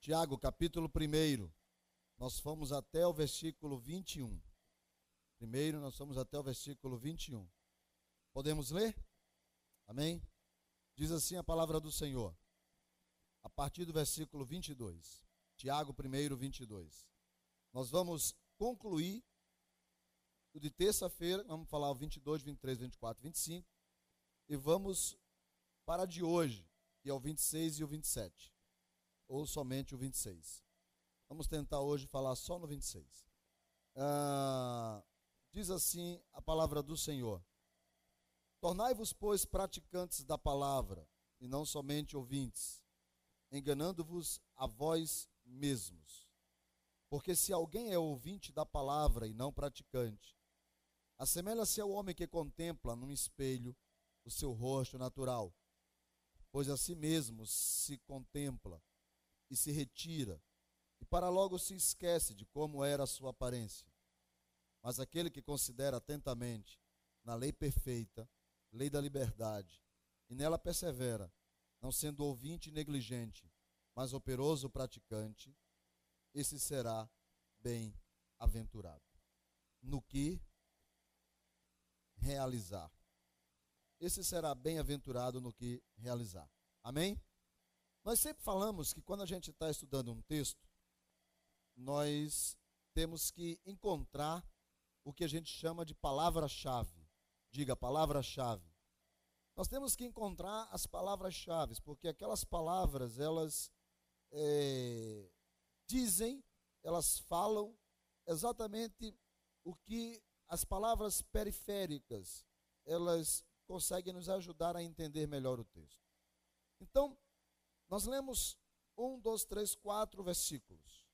Tiago, capítulo 1. Nós fomos até o versículo 21. Primeiro, nós fomos até o versículo 21. Podemos ler? Amém? Diz assim a palavra do Senhor. A partir do versículo 22. Tiago 1, 22. Nós vamos concluir o de terça-feira, vamos falar o 22, 23, 24, 25. E vamos para de hoje, que é o 26 e o 27. Ou somente o 26. Vamos tentar hoje falar só no 26. Ah, diz assim a palavra do Senhor: Tornai-vos, pois, praticantes da palavra, e não somente ouvintes, enganando-vos a vós mesmos. Porque se alguém é ouvinte da palavra e não praticante, assemelha-se ao homem que contempla num espelho o seu rosto natural, pois a si mesmo se contempla e se retira, e para logo se esquece de como era a sua aparência. Mas aquele que considera atentamente na lei perfeita, lei da liberdade, e nela persevera, não sendo ouvinte negligente, mas operoso praticante, esse será bem-aventurado. No que realizar. Esse será bem-aventurado no que realizar. Amém? Nós sempre falamos que quando a gente está estudando um texto, nós temos que encontrar o que a gente chama de palavra-chave. Diga, palavra-chave. Nós temos que encontrar as palavras-chave, porque aquelas palavras, elas é, dizem, elas falam exatamente o que as palavras periféricas, elas conseguem nos ajudar a entender melhor o texto. Então, nós lemos um, dois, três, quatro versículos.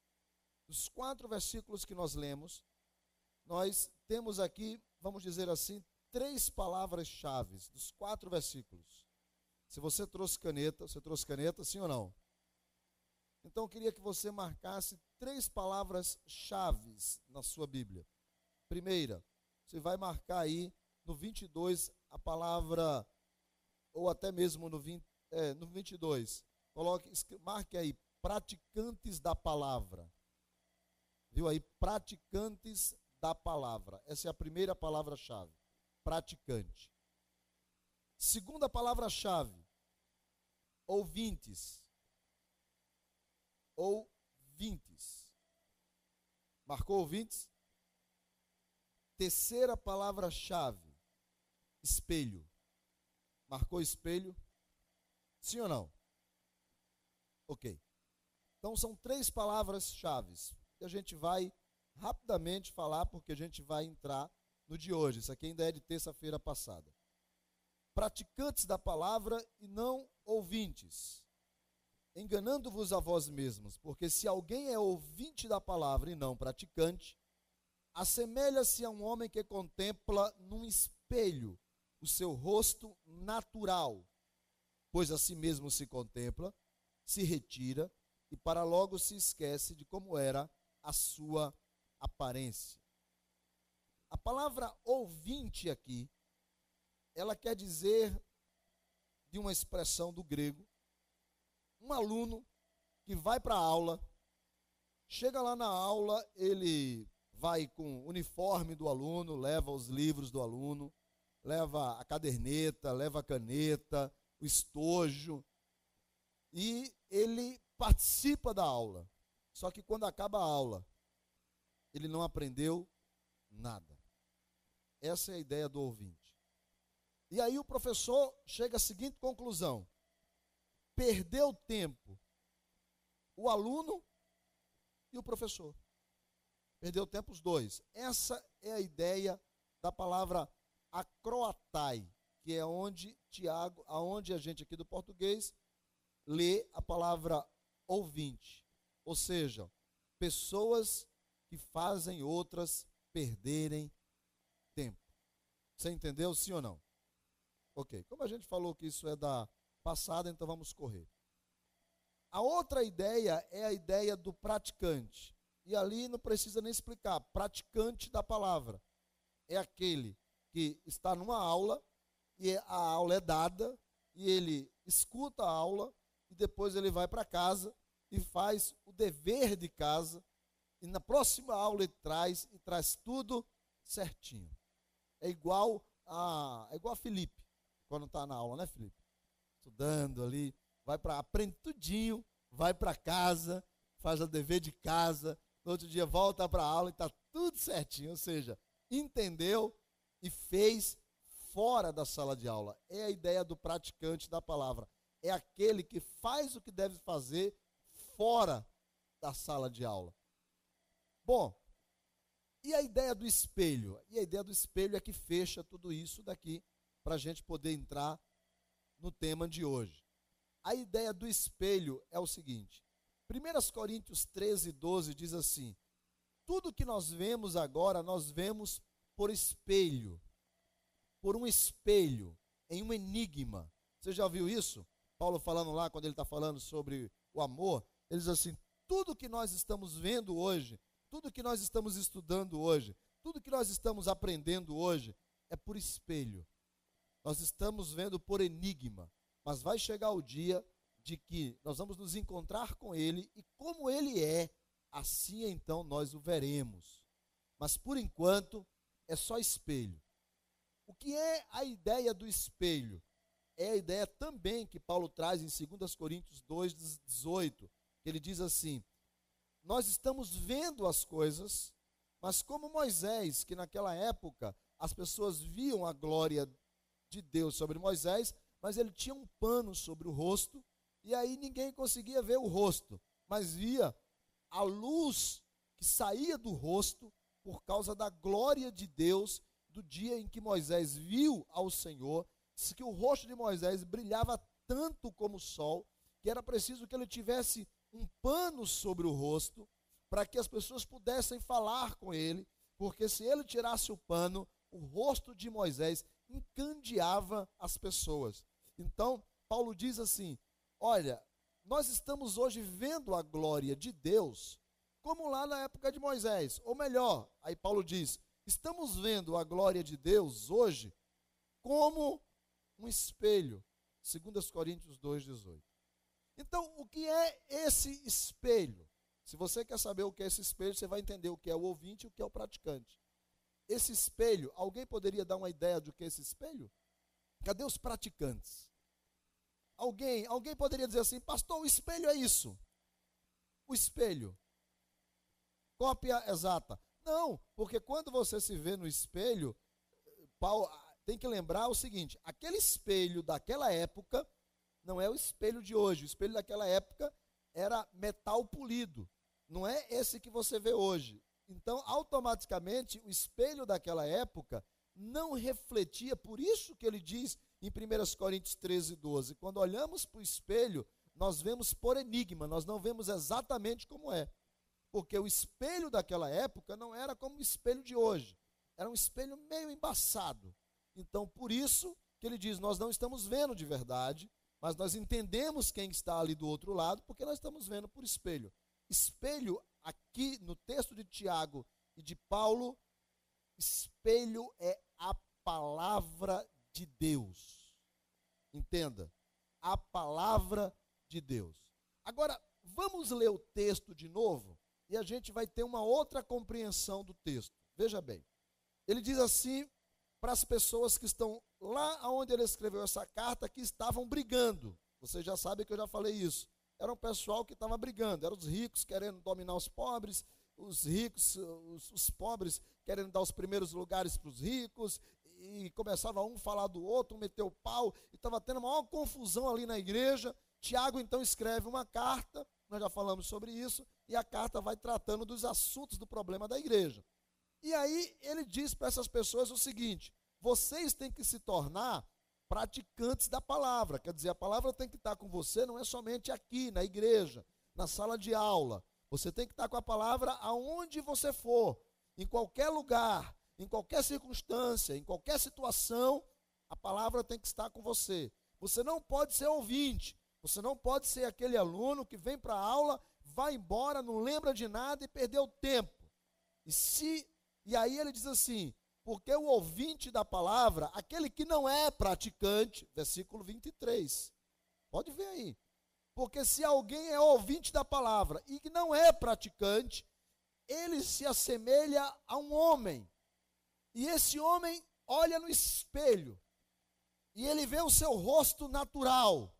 Dos quatro versículos que nós lemos, nós temos aqui, vamos dizer assim, três palavras-chave dos quatro versículos. Se você trouxe caneta, você trouxe caneta, sim ou não? Então eu queria que você marcasse três palavras-chave na sua Bíblia. Primeira, você vai marcar aí no 22 a palavra, ou até mesmo no, 20, é, no 22, Coloque, marque aí, praticantes da palavra. Viu aí? Praticantes da palavra. Essa é a primeira palavra-chave. Praticante. Segunda palavra-chave. Ouvintes. Ouvintes. Marcou ouvintes? Terceira palavra-chave. Espelho. Marcou espelho? Sim ou não? Ok. Então são três palavras-chave que a gente vai rapidamente falar, porque a gente vai entrar no de hoje. Isso aqui ainda é de terça-feira passada. Praticantes da palavra e não ouvintes, enganando-vos a vós mesmos, porque se alguém é ouvinte da palavra e não praticante, assemelha-se a um homem que contempla num espelho o seu rosto natural, pois a si mesmo se contempla se retira e para logo se esquece de como era a sua aparência. A palavra ouvinte aqui, ela quer dizer, de uma expressão do grego, um aluno que vai para a aula, chega lá na aula, ele vai com o uniforme do aluno, leva os livros do aluno, leva a caderneta, leva a caneta, o estojo, e ele participa da aula. Só que quando acaba a aula, ele não aprendeu nada. Essa é a ideia do ouvinte. E aí o professor chega à seguinte conclusão: perdeu tempo o aluno e o professor. Perdeu tempo os dois. Essa é a ideia da palavra acroatai, que é onde Tiago, aonde a gente aqui do português lê a palavra ouvinte, ou seja, pessoas que fazem outras perderem tempo. Você entendeu, sim ou não? Ok. Como a gente falou que isso é da passada, então vamos correr. A outra ideia é a ideia do praticante. E ali não precisa nem explicar, praticante da palavra. é aquele que está numa aula e a aula é dada e ele escuta a aula e depois ele vai para casa e faz o dever de casa e na próxima aula ele traz e traz tudo certinho. É igual a é igual a Felipe quando está na aula, né, Felipe? Estudando ali, vai para aprende tudinho, vai para casa, faz o dever de casa, no outro dia volta para a aula e está tudo certinho, ou seja, entendeu e fez fora da sala de aula. É a ideia do praticante da palavra. É aquele que faz o que deve fazer fora da sala de aula. Bom, e a ideia do espelho? E a ideia do espelho é que fecha tudo isso daqui para a gente poder entrar no tema de hoje. A ideia do espelho é o seguinte: 1 Coríntios 13, 12 diz assim: Tudo que nós vemos agora, nós vemos por espelho, por um espelho, em um enigma. Você já viu isso? Paulo falando lá, quando ele está falando sobre o amor, ele diz assim: tudo que nós estamos vendo hoje, tudo que nós estamos estudando hoje, tudo que nós estamos aprendendo hoje, é por espelho. Nós estamos vendo por enigma, mas vai chegar o dia de que nós vamos nos encontrar com Ele e como Ele é, assim então nós o veremos. Mas por enquanto é só espelho. O que é a ideia do espelho? É a ideia também que Paulo traz em 2 Coríntios 2, 18, que ele diz assim: Nós estamos vendo as coisas, mas como Moisés, que naquela época as pessoas viam a glória de Deus sobre Moisés, mas ele tinha um pano sobre o rosto, e aí ninguém conseguia ver o rosto, mas via a luz que saía do rosto por causa da glória de Deus do dia em que Moisés viu ao Senhor, disse que o rosto de Moisés brilhava tanto como o sol, que era preciso que ele tivesse um pano sobre o rosto para que as pessoas pudessem falar com ele, porque se ele tirasse o pano, o rosto de Moisés encandeava as pessoas. Então, Paulo diz assim: Olha, nós estamos hoje vendo a glória de Deus, como lá na época de Moisés. Ou melhor, aí Paulo diz: estamos vendo a glória de Deus hoje como um espelho. 2 Coríntios 2,18. Então, o que é esse espelho? Se você quer saber o que é esse espelho, você vai entender o que é o ouvinte e o que é o praticante. Esse espelho, alguém poderia dar uma ideia do que é esse espelho? Cadê os praticantes? Alguém, alguém poderia dizer assim, pastor, o espelho é isso. O espelho. Cópia exata. Não, porque quando você se vê no espelho, Paulo, tem que lembrar o seguinte: aquele espelho daquela época não é o espelho de hoje. O espelho daquela época era metal polido. Não é esse que você vê hoje. Então, automaticamente, o espelho daquela época não refletia, por isso que ele diz em 1 Coríntios 13, 12. Quando olhamos para o espelho, nós vemos por enigma, nós não vemos exatamente como é. Porque o espelho daquela época não era como o espelho de hoje. Era um espelho meio embaçado. Então, por isso que ele diz: Nós não estamos vendo de verdade, mas nós entendemos quem está ali do outro lado, porque nós estamos vendo por espelho. Espelho, aqui no texto de Tiago e de Paulo, espelho é a palavra de Deus. Entenda, a palavra de Deus. Agora, vamos ler o texto de novo e a gente vai ter uma outra compreensão do texto. Veja bem, ele diz assim para as pessoas que estão lá onde ele escreveu essa carta, que estavam brigando. Vocês já sabem que eu já falei isso. Era um pessoal que estava brigando, eram os ricos querendo dominar os pobres, os ricos, os, os pobres querendo dar os primeiros lugares para os ricos, e começava um falar do outro, meteu o pau, e estava tendo uma maior confusão ali na igreja. Tiago então escreve uma carta, nós já falamos sobre isso, e a carta vai tratando dos assuntos do problema da igreja. E aí ele diz para essas pessoas o seguinte: vocês têm que se tornar praticantes da palavra, quer dizer, a palavra tem que estar com você, não é somente aqui na igreja, na sala de aula. Você tem que estar com a palavra aonde você for, em qualquer lugar, em qualquer circunstância, em qualquer situação, a palavra tem que estar com você. Você não pode ser ouvinte, você não pode ser aquele aluno que vem para a aula, vai embora, não lembra de nada e perdeu tempo. E se e aí ele diz assim: Porque o ouvinte da palavra, aquele que não é praticante, versículo 23. Pode ver aí. Porque se alguém é ouvinte da palavra e que não é praticante, ele se assemelha a um homem. E esse homem olha no espelho e ele vê o seu rosto natural.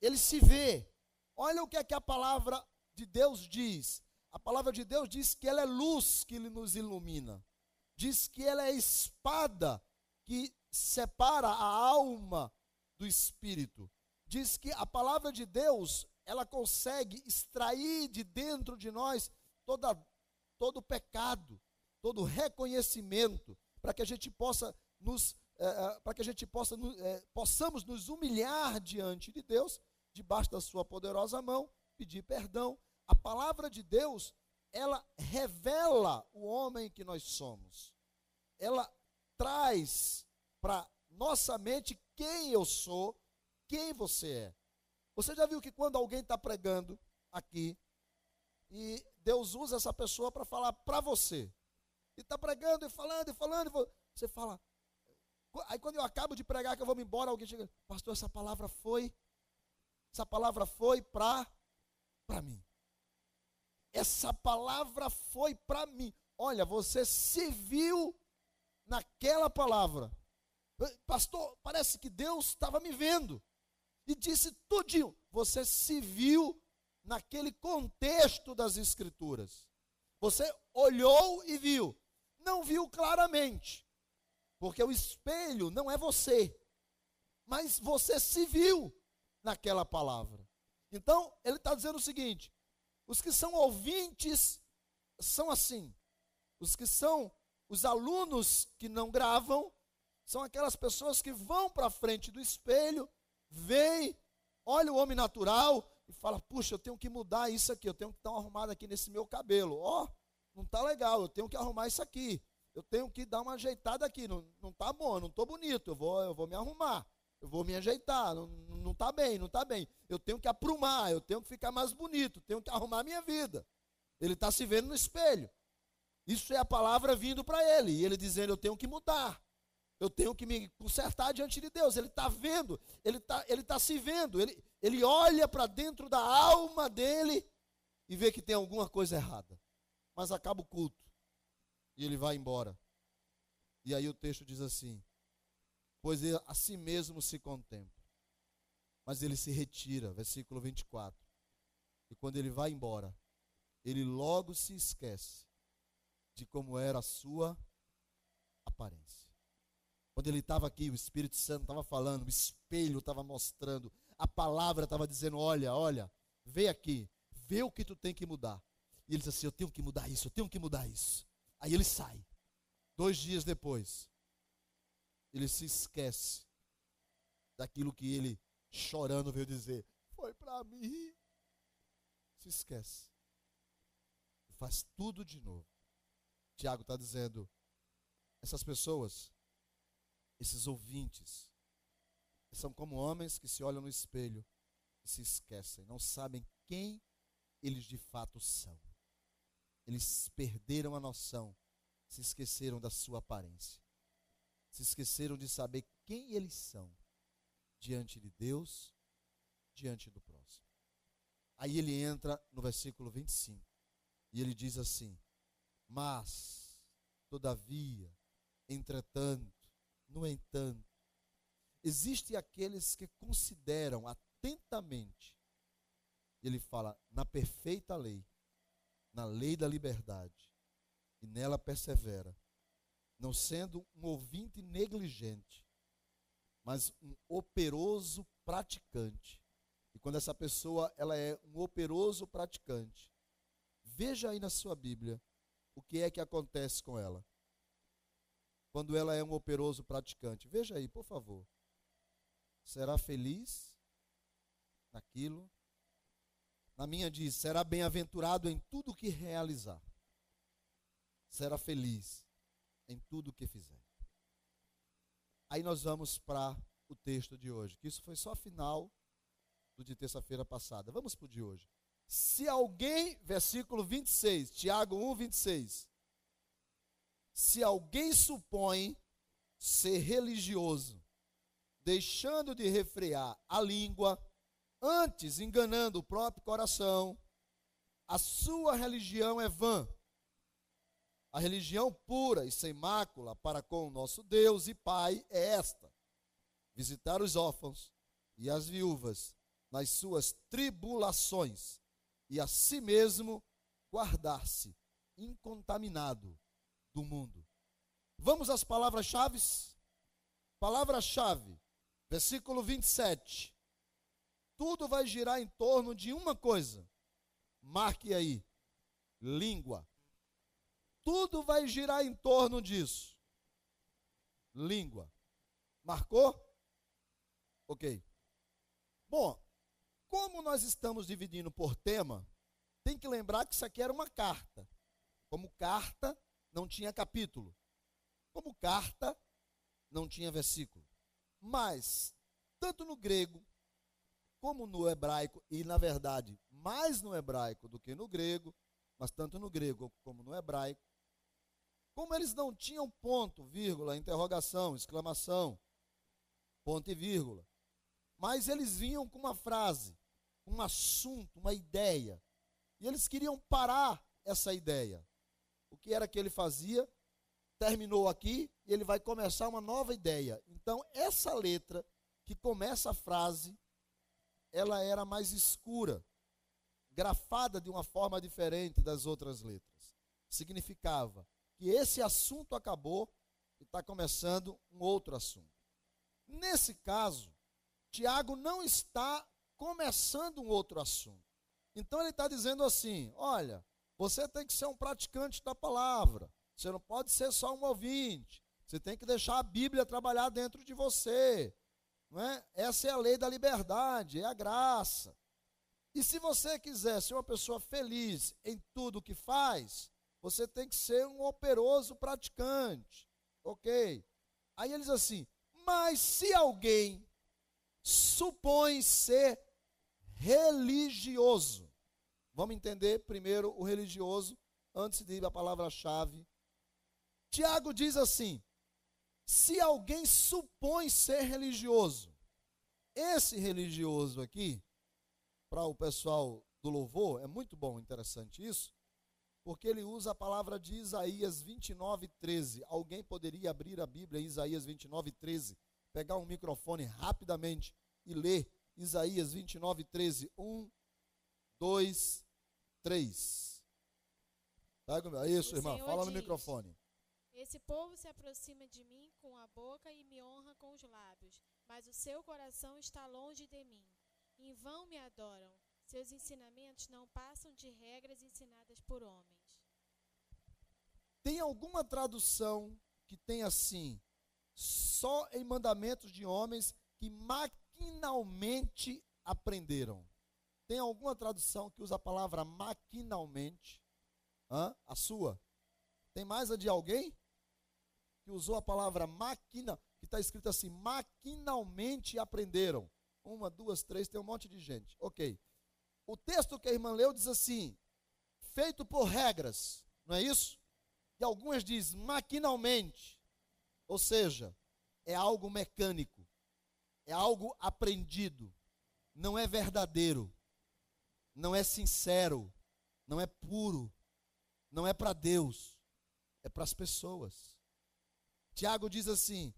Ele se vê. Olha o que é que a palavra de Deus diz. A palavra de Deus diz que ela é luz que nos ilumina. Diz que ela é espada que separa a alma do espírito. Diz que a palavra de Deus, ela consegue extrair de dentro de nós toda, todo o pecado, todo reconhecimento, para que a gente possa nos é, para que a gente possa, é, possamos nos humilhar diante de Deus, debaixo da sua poderosa mão, pedir perdão. A palavra de Deus, ela revela o homem que nós somos. Ela traz para nossa mente quem eu sou, quem você é. Você já viu que quando alguém está pregando aqui, e Deus usa essa pessoa para falar para você, e está pregando e falando e falando, você fala, Aí quando eu acabo de pregar que eu vou me embora, alguém chega, pastor, essa palavra foi, essa palavra foi para para mim. Essa palavra foi para mim. Olha, você se viu naquela palavra. Pastor, parece que Deus estava me vendo. E disse tudinho. Você se viu naquele contexto das escrituras. Você olhou e viu. Não viu claramente. Porque o espelho não é você, mas você se viu naquela palavra. Então, ele está dizendo o seguinte: os que são ouvintes são assim, os que são os alunos que não gravam, são aquelas pessoas que vão para frente do espelho, veem, olha o homem natural e fala: puxa, eu tenho que mudar isso aqui, eu tenho que estar arrumado aqui nesse meu cabelo. Ó, oh, não está legal, eu tenho que arrumar isso aqui eu tenho que dar uma ajeitada aqui. Não, não tá bom, não estou bonito, eu vou, eu vou me arrumar, eu vou me ajeitar, não, não tá bem, não está bem. Eu tenho que aprumar, eu tenho que ficar mais bonito, tenho que arrumar a minha vida. Ele está se vendo no espelho. Isso é a palavra vindo para ele, e ele dizendo: Eu tenho que mudar, eu tenho que me consertar diante de Deus. Ele está vendo, ele está ele tá se vendo, ele, ele olha para dentro da alma dele e vê que tem alguma coisa errada. Mas acaba o culto e ele vai embora. E aí o texto diz assim: Pois ele a si mesmo se contempla, mas ele se retira, versículo 24. E quando ele vai embora, ele logo se esquece de como era a sua aparência. Quando ele estava aqui, o Espírito Santo estava falando, o espelho estava mostrando, a palavra estava dizendo: Olha, olha, vê aqui, vê o que tu tem que mudar. E ele diz assim: Eu tenho que mudar isso, eu tenho que mudar isso. Aí ele sai. Dois dias depois, ele se esquece daquilo que ele, chorando, veio dizer: Foi para mim. Se esquece. Faz tudo de novo. Tiago está dizendo: essas pessoas, esses ouvintes, são como homens que se olham no espelho e se esquecem, não sabem quem eles de fato são. Eles perderam a noção, se esqueceram da sua aparência, se esqueceram de saber quem eles são diante de Deus, diante do próximo. Aí ele entra no versículo 25 e ele diz assim: Mas, todavia, entretanto, no entanto, existem aqueles que consideram atentamente, ele fala, na perfeita lei, na lei da liberdade e nela persevera, não sendo um ouvinte negligente, mas um operoso praticante. E quando essa pessoa ela é um operoso praticante, veja aí na sua Bíblia o que é que acontece com ela. Quando ela é um operoso praticante, veja aí, por favor. Será feliz naquilo na minha diz: será bem-aventurado em tudo que realizar. Será feliz em tudo que fizer. Aí nós vamos para o texto de hoje, que isso foi só final do de terça-feira passada. Vamos para o de hoje. Se alguém, versículo 26, Tiago 1, 26. se alguém supõe ser religioso, deixando de refrear a língua, antes enganando o próprio coração, a sua religião é vã. A religião pura e sem mácula para com o nosso Deus e Pai é esta: visitar os órfãos e as viúvas nas suas tribulações e a si mesmo guardar-se incontaminado do mundo. Vamos às palavras-chave? Palavra-chave, versículo 27. Tudo vai girar em torno de uma coisa. Marque aí: língua. Tudo vai girar em torno disso. Língua. Marcou? Ok. Bom, como nós estamos dividindo por tema, tem que lembrar que isso aqui era uma carta. Como carta, não tinha capítulo. Como carta, não tinha versículo. Mas, tanto no grego, como no hebraico, e na verdade, mais no hebraico do que no grego, mas tanto no grego como no hebraico, como eles não tinham ponto, vírgula, interrogação, exclamação, ponto e vírgula, mas eles vinham com uma frase, um assunto, uma ideia, e eles queriam parar essa ideia. O que era que ele fazia? Terminou aqui e ele vai começar uma nova ideia. Então, essa letra que começa a frase, ela era mais escura, grafada de uma forma diferente das outras letras. Significava que esse assunto acabou e está começando um outro assunto. Nesse caso, Tiago não está começando um outro assunto. Então ele está dizendo assim: olha, você tem que ser um praticante da palavra. Você não pode ser só um ouvinte. Você tem que deixar a Bíblia trabalhar dentro de você. É? Essa é a lei da liberdade, é a graça. E se você quiser ser uma pessoa feliz em tudo que faz, você tem que ser um operoso praticante. Ok? Aí ele diz assim: mas se alguém supõe ser religioso, vamos entender primeiro o religioso antes de ir à palavra-chave. Tiago diz assim: se alguém supõe ser religioso, esse religioso aqui, para o pessoal do louvor, é muito bom, interessante isso, porque ele usa a palavra de Isaías 29, 13. Alguém poderia abrir a Bíblia em Isaías 29, 13, pegar um microfone rapidamente e ler Isaías 29, 13. 1, 2, 3. Tá, isso, irmã, fala no diz, microfone. Esse povo se aproxima de mim com a boca e me honra com os lábios, mas o seu coração está longe de mim. Em vão me adoram. Seus ensinamentos não passam de regras ensinadas por homens. Tem alguma tradução que tem assim, só em mandamentos de homens que maquinalmente aprenderam? Tem alguma tradução que usa a palavra maquinalmente? Hã? A sua? Tem mais a de alguém? Que usou a palavra máquina, que está escrito assim, maquinalmente aprenderam. Uma, duas, três, tem um monte de gente. Ok. O texto que a irmã leu diz assim: feito por regras, não é isso? E algumas diz maquinalmente, ou seja, é algo mecânico, é algo aprendido, não é verdadeiro, não é sincero, não é puro, não é para Deus, é para as pessoas. Tiago diz assim: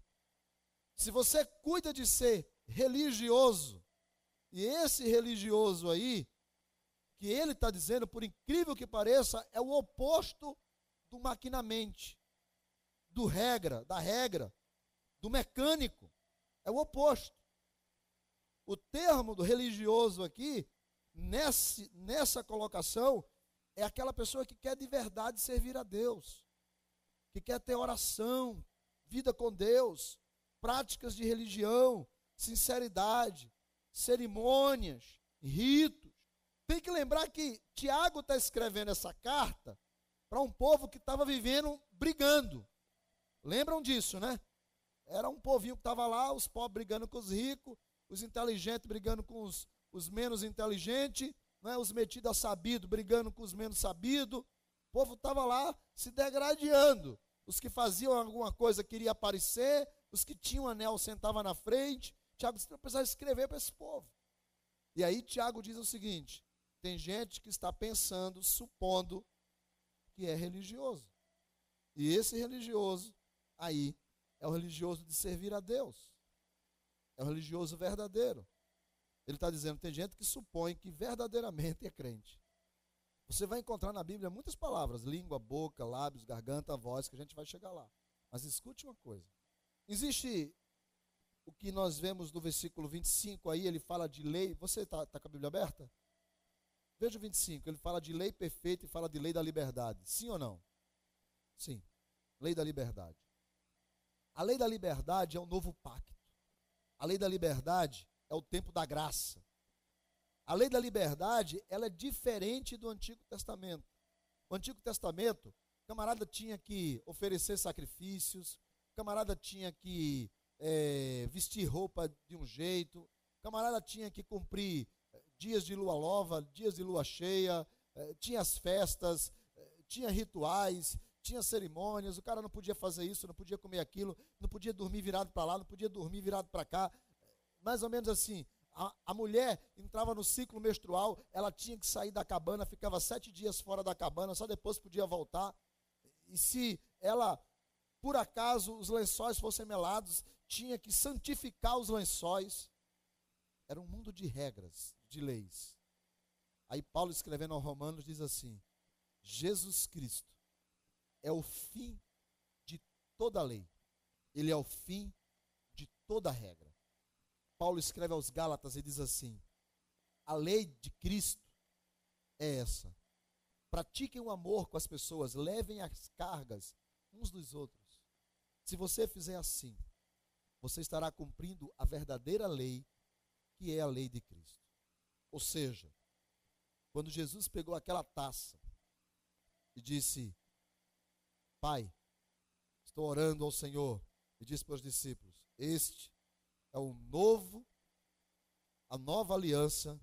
se você cuida de ser religioso, e esse religioso aí, que ele está dizendo, por incrível que pareça, é o oposto do maquinamente, do regra, da regra, do mecânico. É o oposto. O termo do religioso aqui, nesse, nessa colocação, é aquela pessoa que quer de verdade servir a Deus, que quer ter oração, vida com Deus, práticas de religião, sinceridade, cerimônias, ritos. Tem que lembrar que Tiago está escrevendo essa carta para um povo que estava vivendo brigando. Lembram disso, né? Era um povinho que estava lá, os pobres brigando com os ricos, os inteligentes brigando com os, os menos inteligentes, né? os metidos a sabido brigando com os menos sabidos. O povo estava lá se degradando. Os que faziam alguma coisa queriam aparecer, os que tinham anel sentavam na frente. Tiago disse: não escrever para esse povo. E aí Tiago diz o seguinte: tem gente que está pensando, supondo que é religioso. E esse religioso aí é o religioso de servir a Deus. É o religioso verdadeiro. Ele está dizendo: tem gente que supõe que verdadeiramente é crente. Você vai encontrar na Bíblia muitas palavras: língua, boca, lábios, garganta, voz, que a gente vai chegar lá. Mas escute uma coisa: existe o que nós vemos no versículo 25 aí, ele fala de lei. Você está tá com a Bíblia aberta? Veja o 25, ele fala de lei perfeita e fala de lei da liberdade. Sim ou não? Sim. Lei da liberdade. A lei da liberdade é o novo pacto. A lei da liberdade é o tempo da graça. A lei da liberdade, ela é diferente do Antigo Testamento. O Antigo Testamento, o camarada tinha que oferecer sacrifícios, o camarada tinha que é, vestir roupa de um jeito, o camarada tinha que cumprir eh, dias de lua nova, dias de lua cheia, é, tinha as festas, é, tinha rituais, tinha cerimônias, o cara não podia fazer isso, não podia comer aquilo, não podia dormir virado para lá, não podia dormir virado para cá. Mais ou menos assim. A, a, mulher entrava no ciclo menstrual, ela tinha que sair da cabana, ficava sete dias fora da cabana, só depois podia voltar. E se ela, por acaso, os lençóis fossem melados, tinha que santificar os lençóis. Era um mundo de regras, de leis. Aí Paulo escrevendo aos Romanos diz assim: Jesus Cristo é o fim de toda lei. Ele é o fim de toda regra. Paulo escreve aos Gálatas e diz assim: a lei de Cristo é essa. Pratiquem o amor com as pessoas, levem as cargas uns dos outros. Se você fizer assim, você estará cumprindo a verdadeira lei, que é a lei de Cristo. Ou seja, quando Jesus pegou aquela taça e disse: Pai, estou orando ao Senhor, e disse para os discípulos: Este é o novo, a nova aliança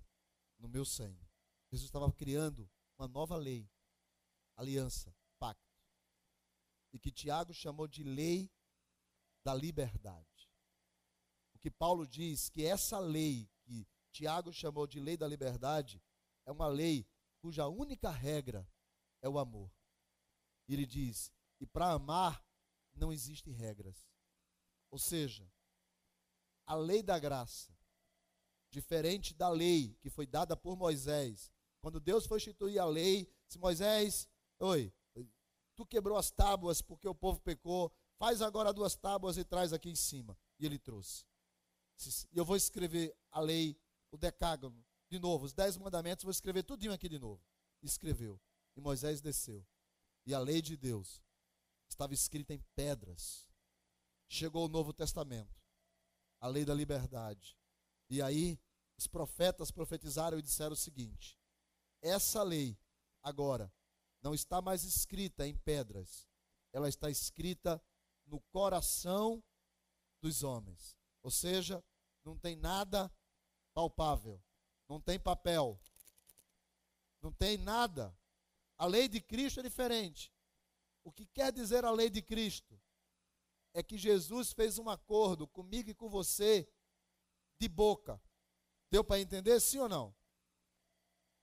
no meu sangue. Jesus estava criando uma nova lei, aliança, pacto. E que Tiago chamou de lei da liberdade. O que Paulo diz que essa lei que Tiago chamou de lei da liberdade é uma lei cuja única regra é o amor. E ele diz: e para amar não existem regras. Ou seja, a lei da graça, diferente da lei que foi dada por Moisés. Quando Deus foi instituir a lei, se Moisés, oi, tu quebrou as tábuas porque o povo pecou, faz agora duas tábuas e traz aqui em cima. E ele trouxe. E eu vou escrever a lei, o decágono, de novo, os dez mandamentos, vou escrever tudinho aqui de novo. Escreveu. E Moisés desceu. E a lei de Deus estava escrita em pedras. Chegou o Novo Testamento a lei da liberdade. E aí, os profetas profetizaram e disseram o seguinte: essa lei, agora, não está mais escrita em pedras, ela está escrita no coração dos homens. Ou seja, não tem nada palpável, não tem papel, não tem nada. A lei de Cristo é diferente. O que quer dizer a lei de Cristo? É que Jesus fez um acordo comigo e com você de boca. Deu para entender, sim ou não?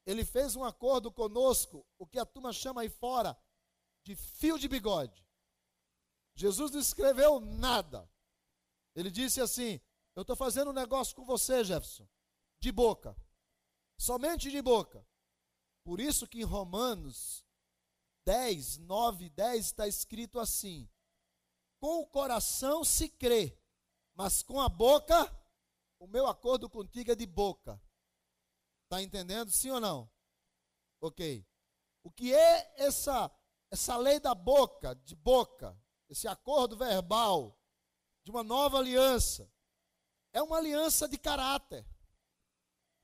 Ele fez um acordo conosco, o que a turma chama aí fora de fio de bigode. Jesus não escreveu nada. Ele disse assim: Eu estou fazendo um negócio com você, Jefferson, de boca. Somente de boca. Por isso que em Romanos 10, 9 e 10 está escrito assim: com o coração se crê, mas com a boca, o meu acordo contigo é de boca. Está entendendo? Sim ou não? Ok. O que é essa, essa lei da boca, de boca, esse acordo verbal de uma nova aliança? É uma aliança de caráter.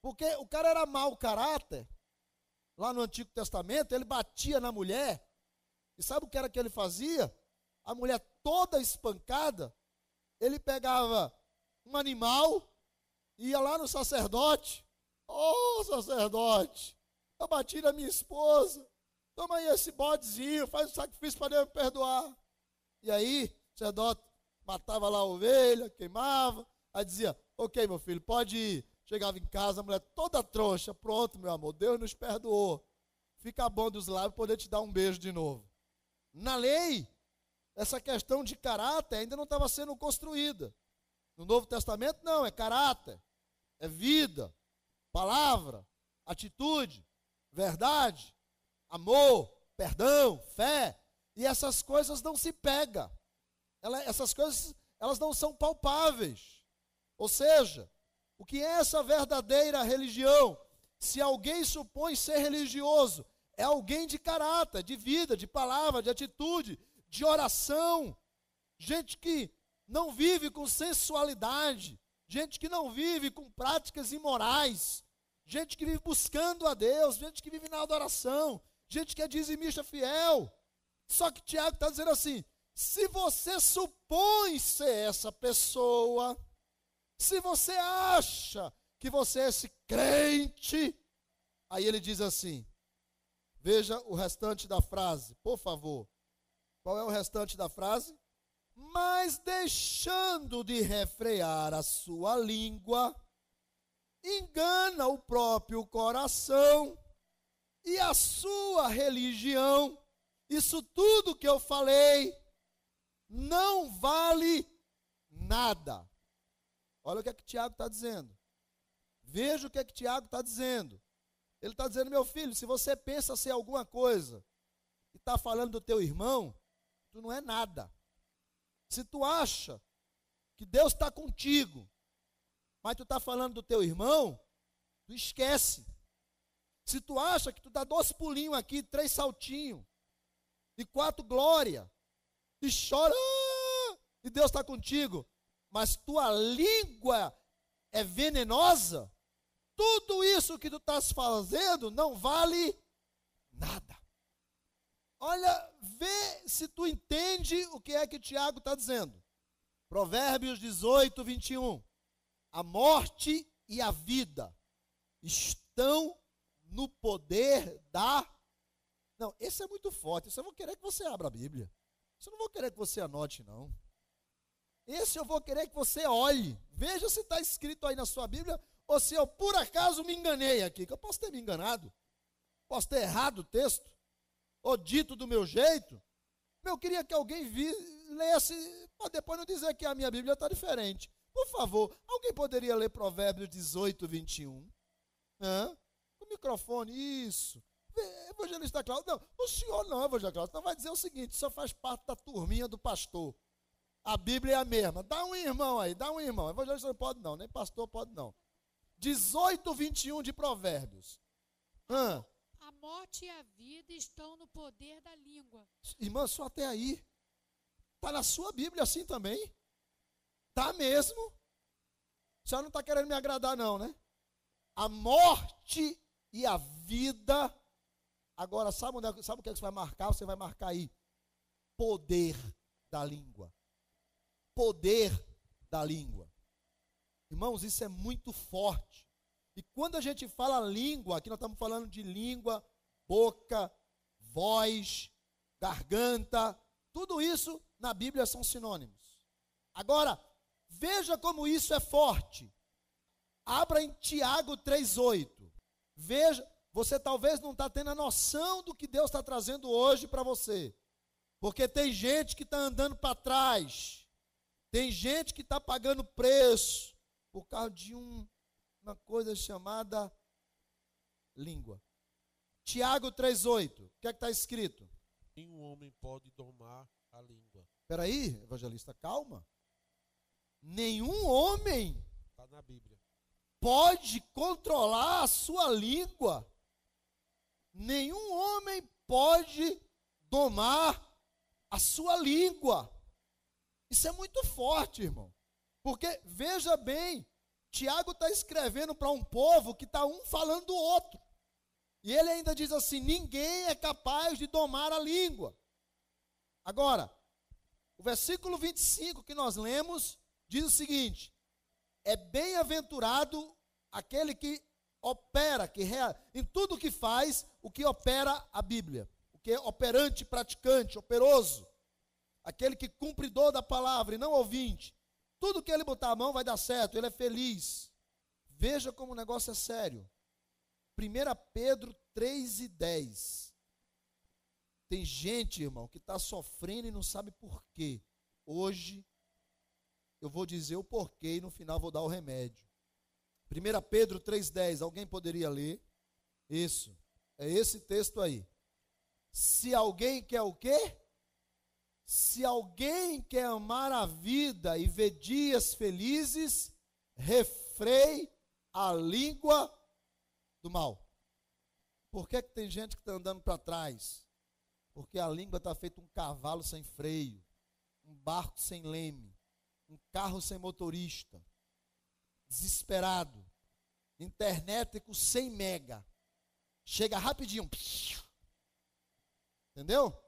Porque o cara era mau caráter, lá no Antigo Testamento, ele batia na mulher. E sabe o que era que ele fazia? A mulher toda espancada, ele pegava um animal, ia lá no sacerdote, ô oh, sacerdote, eu bati na minha esposa, toma aí esse bodezinho, faz um sacrifício para Deus me perdoar. E aí, o sacerdote matava lá a ovelha, queimava, aí dizia: Ok, meu filho, pode ir. Chegava em casa, a mulher toda trouxa, pronto, meu amor, Deus nos perdoou. Fica bom dos lábios poder te dar um beijo de novo. Na lei, essa questão de caráter ainda não estava sendo construída. No Novo Testamento, não, é caráter, é vida, palavra, atitude, verdade, amor, perdão, fé. E essas coisas não se pegam. Ela, essas coisas, elas não são palpáveis. Ou seja, o que é essa verdadeira religião? Se alguém supõe ser religioso, é alguém de caráter, de vida, de palavra, de atitude, de oração. Gente que não vive com sensualidade, gente que não vive com práticas imorais, gente que vive buscando a Deus, gente que vive na adoração, gente que é dizimista fiel. Só que Tiago está dizendo assim: se você supõe ser essa pessoa, se você acha que você é esse crente, aí ele diz assim: veja o restante da frase, por favor. Qual é o restante da frase? Mas deixando de refrear a sua língua, engana o próprio coração e a sua religião. Isso tudo que eu falei não vale nada. Olha o que é que Tiago está dizendo. Veja o que é que Tiago está dizendo. Ele está dizendo, meu filho, se você pensa ser alguma coisa e está falando do teu irmão, tu não é nada. Se tu acha que Deus está contigo, mas tu está falando do teu irmão, tu esquece. Se tu acha que tu dá dois pulinhos aqui, três saltinhos, e quatro glória, e chora, e Deus está contigo, mas tua língua é venenosa, tudo isso que tu estás fazendo não vale nada. Olha, vê se tu entende o que é que Tiago está dizendo. Provérbios 18, 21. A morte e a vida estão no poder da. Não, esse é muito forte. Isso eu vou querer que você abra a Bíblia. Isso eu não vou querer que você anote, não. Esse eu vou querer que você olhe. Veja se está escrito aí na sua Bíblia ou se eu por acaso me enganei aqui. Que eu posso ter me enganado. Posso ter errado o texto. Ou dito do meu jeito. Eu queria que alguém vi, lesse, para depois não dizer que a minha Bíblia está diferente. Por favor, alguém poderia ler Provérbios 18, 21? Hã? O microfone, isso. Evangelista Cláudio, não, o senhor não, Evangelista Cláudio, então vai dizer o seguinte: só faz parte da turminha do pastor. A Bíblia é a mesma. Dá um irmão aí, dá um irmão. Evangelista não pode não, nem pastor pode não. 18, 21 de Provérbios. Hã? Morte e a vida estão no poder da língua. Irmã, só até aí. Está na sua Bíblia assim também? Está mesmo? A senhora não está querendo me agradar, não, né? A morte e a vida Agora, sabe, onde, é sabe o é que você vai marcar? Você vai marcar aí. Poder da língua. Poder da língua. Irmãos, isso é muito forte. E quando a gente fala língua, aqui nós estamos falando de língua, boca, voz, garganta, tudo isso na Bíblia são sinônimos. Agora, veja como isso é forte. Abra em Tiago 3,8. Veja, você talvez não está tendo a noção do que Deus está trazendo hoje para você. Porque tem gente que está andando para trás. Tem gente que está pagando preço por causa de um, uma coisa chamada língua. Tiago 3,8. O que é que está escrito? Nenhum homem pode domar a língua. Espera aí, evangelista, calma. Nenhum homem está na Bíblia. Pode controlar a sua língua nenhum homem pode domar a sua língua. Isso é muito forte, irmão. Porque, veja bem, Tiago está escrevendo para um povo que está um falando do outro. E ele ainda diz assim: ninguém é capaz de domar a língua. Agora, o versículo 25 que nós lemos diz o seguinte: é bem-aventurado aquele que opera, que rea, em tudo que faz, o que opera a Bíblia, o que é operante, praticante, operoso. aquele que cumpridor da palavra e não ouvinte, tudo que ele botar a mão vai dar certo, ele é feliz. Veja como o negócio é sério. 1 Pedro 3 e 10. Tem gente, irmão, que está sofrendo e não sabe por quê. Hoje, eu vou dizer o porquê e no final vou dar o remédio. 1 Pedro 3,10, alguém poderia ler? Isso, é esse texto aí. Se alguém quer o quê? Se alguém quer amar a vida e ver dias felizes, refreie a língua do mal. Por que, que tem gente que está andando para trás? Porque a língua está feita um cavalo sem freio, um barco sem leme, um carro sem motorista, desesperado, internet com 100 mega, chega rapidinho, entendeu?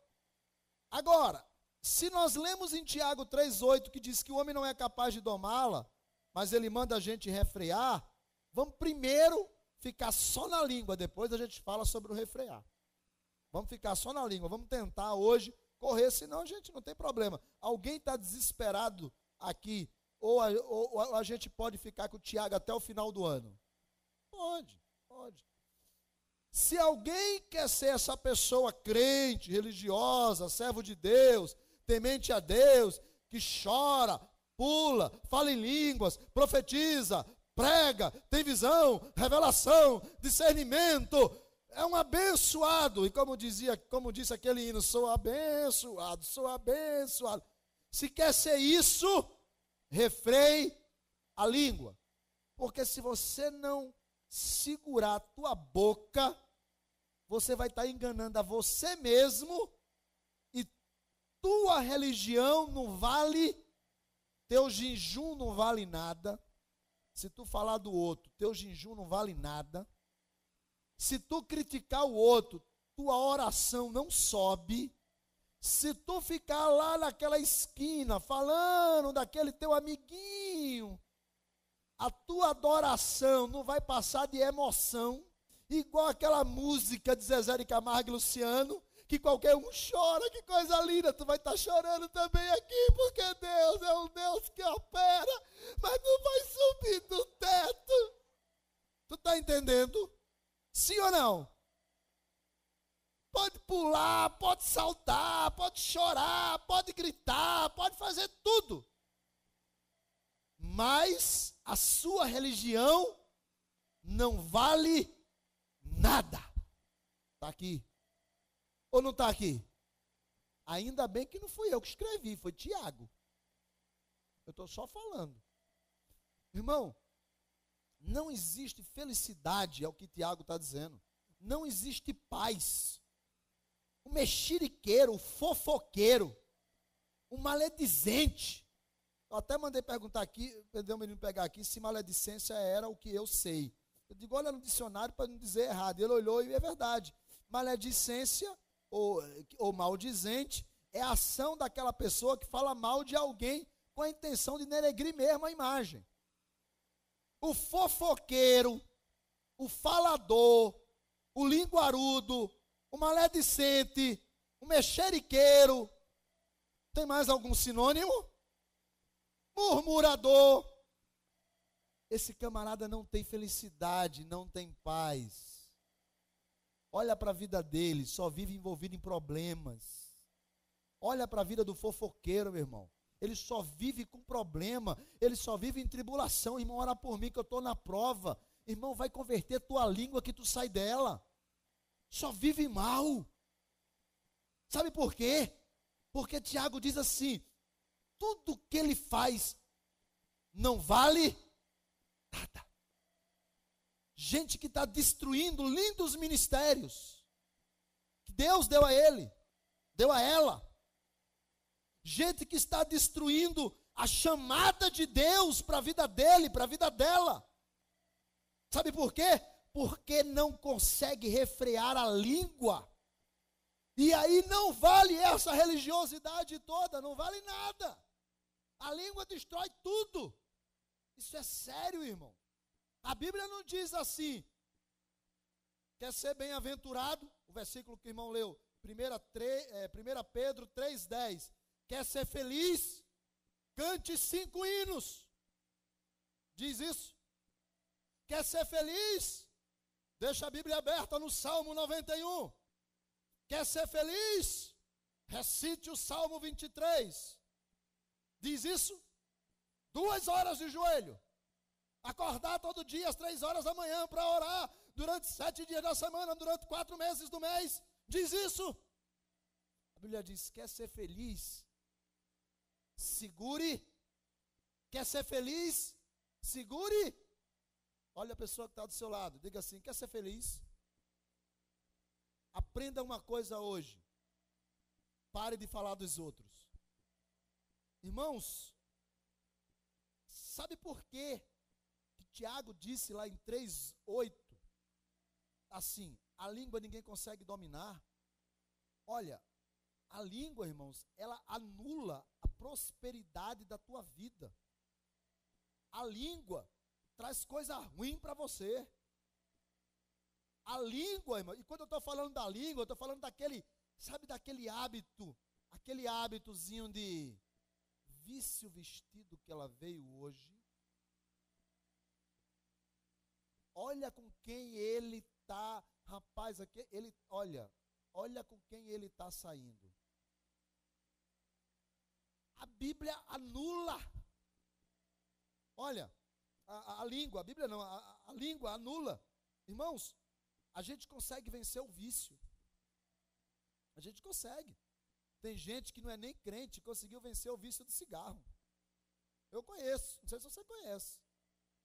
Agora, se nós lemos em Tiago 3,8 que diz que o homem não é capaz de domá-la, mas ele manda a gente refrear, vamos primeiro ficar só na língua, depois a gente fala sobre o refrear. Vamos ficar só na língua, vamos tentar hoje correr, senão a gente não tem problema. Alguém está desesperado aqui, ou a, ou, ou a gente pode ficar com o Tiago até o final do ano? Pode, pode. Se alguém quer ser essa pessoa crente, religiosa, servo de Deus, temente a Deus, que chora, pula, fala em línguas, profetiza, prega, tem visão, revelação, discernimento, é um abençoado. E como dizia, como disse aquele hino, sou abençoado, sou abençoado. Se quer ser isso, refreie a língua. Porque se você não segurar a tua boca, você vai estar enganando a você mesmo e tua religião não vale, teu jejum não vale nada. Se tu falar do outro, teu jejum não vale nada. Se tu criticar o outro, tua oração não sobe. Se tu ficar lá naquela esquina falando daquele teu amiguinho, a tua adoração não vai passar de emoção, igual aquela música de Zezé de Camargo e Luciano, que qualquer um chora, que coisa linda, tu vai estar tá chorando também aqui, porque Deus é um Deus que opera, mas não vai subir do teto. Tu está entendendo? Sim ou não? Pode pular, pode saltar, pode chorar, pode gritar, pode fazer tudo. Mas a sua religião não vale nada. Está aqui. Ou não está aqui? Ainda bem que não fui eu que escrevi, foi Tiago. Eu estou só falando. Irmão, não existe felicidade, é o que Tiago está dizendo. Não existe paz o mexeriqueiro, o fofoqueiro, o maledizente. Eu até mandei perguntar aqui, perdeu o menino pegar aqui, se maledicência era o que eu sei. Eu digo, olha no dicionário para não dizer errado. Ele olhou e é verdade. Maledicência ou, ou maldizente é a ação daquela pessoa que fala mal de alguém com a intenção de denegrir mesmo a imagem. O fofoqueiro, o falador, o linguarudo, o maledicente, o mexeriqueiro. Tem mais algum sinônimo? Murmurador. Esse camarada não tem felicidade, não tem paz. Olha para a vida dele, só vive envolvido em problemas. Olha para a vida do fofoqueiro, meu irmão. Ele só vive com problema, ele só vive em tribulação. Irmão, ora por mim que eu estou na prova. Irmão, vai converter tua língua que tu sai dela só vive mal. Sabe por quê? Porque Tiago diz assim: tudo que ele faz não vale nada. Gente que está destruindo lindos ministérios que Deus deu a ele, deu a ela. Gente que está destruindo a chamada de Deus para a vida dele, para a vida dela. Sabe por quê? porque não consegue refrear a língua. E aí não vale essa religiosidade toda, não vale nada. A língua destrói tudo. Isso é sério, irmão. A Bíblia não diz assim. Quer ser bem-aventurado? O versículo que o irmão leu, 1, 3, é, 1 Pedro 3,10. Quer ser feliz? Cante cinco hinos. Diz isso. Quer ser feliz? Deixa a Bíblia aberta no Salmo 91. Quer ser feliz? Recite o Salmo 23. Diz isso? Duas horas de joelho. Acordar todo dia às três horas da manhã para orar durante sete dias da semana, durante quatro meses do mês. Diz isso. A Bíblia diz: quer ser feliz? Segure. Quer ser feliz? Segure. Olha a pessoa que está do seu lado. Diga assim: quer ser feliz? Aprenda uma coisa hoje. Pare de falar dos outros. Irmãos, sabe por quê Tiago disse lá em 3:8 assim: a língua ninguém consegue dominar? Olha, a língua, irmãos, ela anula a prosperidade da tua vida. A língua traz coisa ruim para você. A língua, irmão, e quando eu estou falando da língua, eu estou falando daquele, sabe, daquele hábito, aquele hábitozinho de visse o vestido que ela veio hoje. Olha com quem ele está, rapaz, aqui, ele, olha, olha com quem ele está saindo. A Bíblia anula. Olha, a, a, língua, a Bíblia não, a, a língua anula. Irmãos, a gente consegue vencer o vício. A gente consegue. Tem gente que não é nem crente, conseguiu vencer o vício do cigarro. Eu conheço, não sei se você conhece.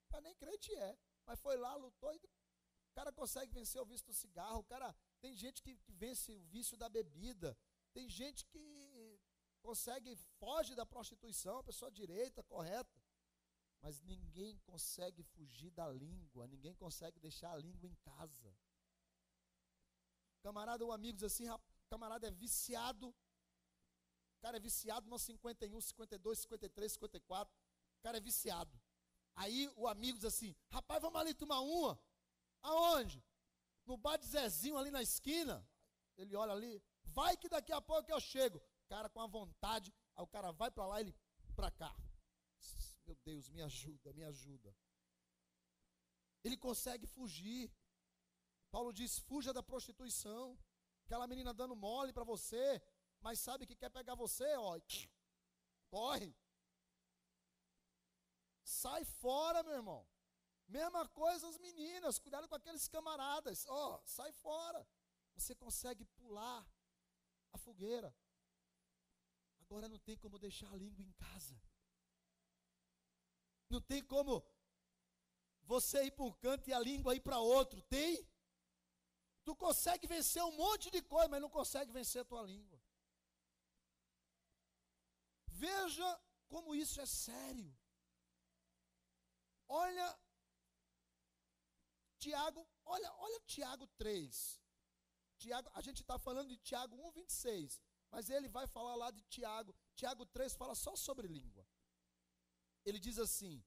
Mas nem crente é. Mas foi lá, lutou e o cara consegue vencer o vício do cigarro. O cara tem gente que, que vence o vício da bebida. Tem gente que consegue, foge da prostituição, pessoa direita, correta. Mas ninguém consegue fugir da língua, ninguém consegue deixar a língua em casa. Camarada ou amigos assim, camarada é viciado cara é viciado no 51, 52, 53, 54. O cara é viciado. Aí o amigo diz assim: rapaz, vamos ali tomar uma. Aonde? No bar de Zezinho ali na esquina. Ele olha ali, vai que daqui a pouco eu chego. O cara com a vontade, aí o cara vai para lá, ele para cá. Meu Deus, me ajuda, me ajuda. Ele consegue fugir. Paulo diz: fuja da prostituição. Aquela menina dando mole para você, mas sabe que quer pegar você, ó, corre. Sai fora, meu irmão. Mesma coisa as meninas, cuidado com aqueles camaradas, ó, sai fora. Você consegue pular a fogueira. Agora não tem como deixar a língua em casa. Não tem como você ir para um canto e a língua ir para outro. Tem? Tu consegue vencer um monte de coisa, mas não consegue vencer a tua língua. Veja como isso é sério. Olha Tiago, olha, olha Tiago 3. Tiago, a gente está falando de Tiago 1, 26. Mas ele vai falar lá de Tiago. Tiago 3 fala só sobre língua. Ele diz assim: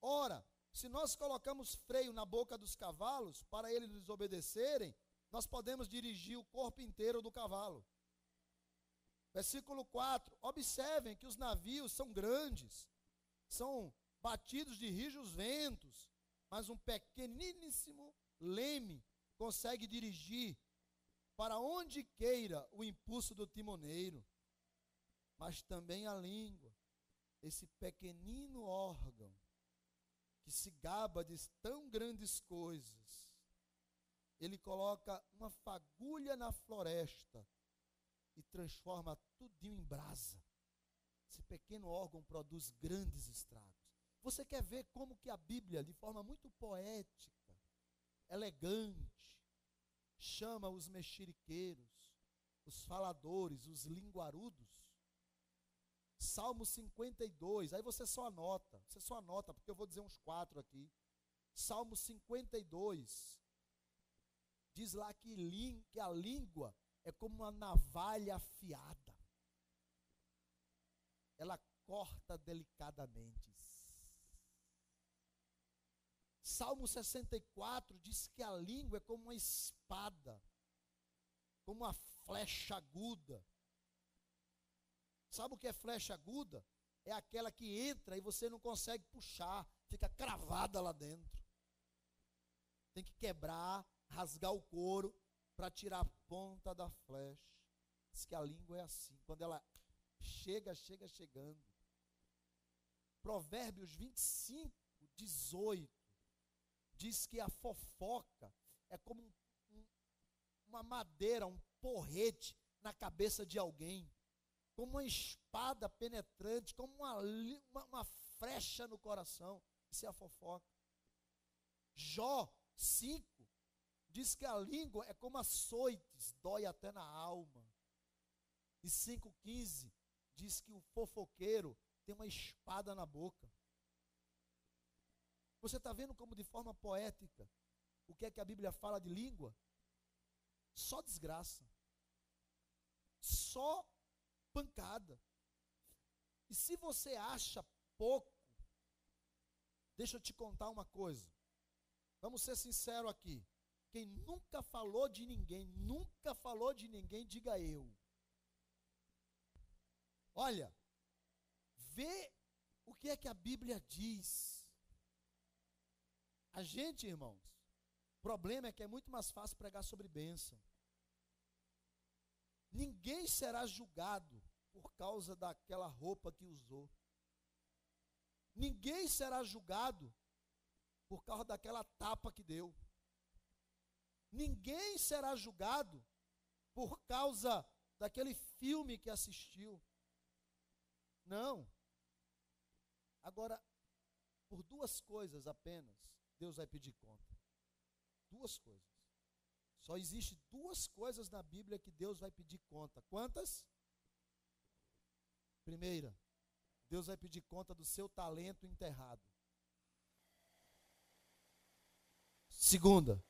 Ora, se nós colocamos freio na boca dos cavalos para eles nos obedecerem, nós podemos dirigir o corpo inteiro do cavalo. Versículo 4: Observem que os navios são grandes, são batidos de rijos ventos, mas um pequeníssimo leme consegue dirigir para onde queira o impulso do timoneiro. Mas também a língua, esse pequenino órgão que se gaba de tão grandes coisas, ele coloca uma fagulha na floresta e transforma tudinho em brasa. Esse pequeno órgão produz grandes estragos. Você quer ver como que a Bíblia, de forma muito poética, elegante, chama os mexeriqueiros, os faladores, os linguarudos? Salmo 52, aí você só anota, você só anota, porque eu vou dizer uns quatro aqui. Salmo 52, diz lá que, que a língua é como uma navalha afiada. Ela corta delicadamente. Salmo 64 diz que a língua é como uma espada, como uma flecha aguda. Sabe o que é flecha aguda? É aquela que entra e você não consegue puxar, fica cravada lá dentro. Tem que quebrar, rasgar o couro para tirar a ponta da flecha. Diz que a língua é assim, quando ela chega, chega chegando. Provérbios 25, 18 diz que a fofoca é como um, um, uma madeira, um porrete na cabeça de alguém, como uma espada penetrante, como uma, uma, uma frecha no coração. Isso é a fofoca. Jó 5 diz que a língua é como açoites, dói até na alma. E 5,15 diz que o fofoqueiro tem uma espada na boca. Você está vendo como de forma poética o que é que a Bíblia fala de língua? Só desgraça. Só pancada. E se você acha pouco, deixa eu te contar uma coisa. Vamos ser sinceros aqui. Quem nunca falou de ninguém, nunca falou de ninguém, diga eu. Olha, vê o que é que a Bíblia diz. A gente, irmãos, o problema é que é muito mais fácil pregar sobre bênção. Ninguém será julgado por causa daquela roupa que usou. Ninguém será julgado por causa daquela tapa que deu. Ninguém será julgado por causa daquele filme que assistiu. Não. Agora, por duas coisas apenas, Deus vai pedir conta. Duas coisas. Só existe duas coisas na Bíblia que Deus vai pedir conta. Quantas? Primeira, Deus vai pedir conta do seu talento enterrado. Segunda,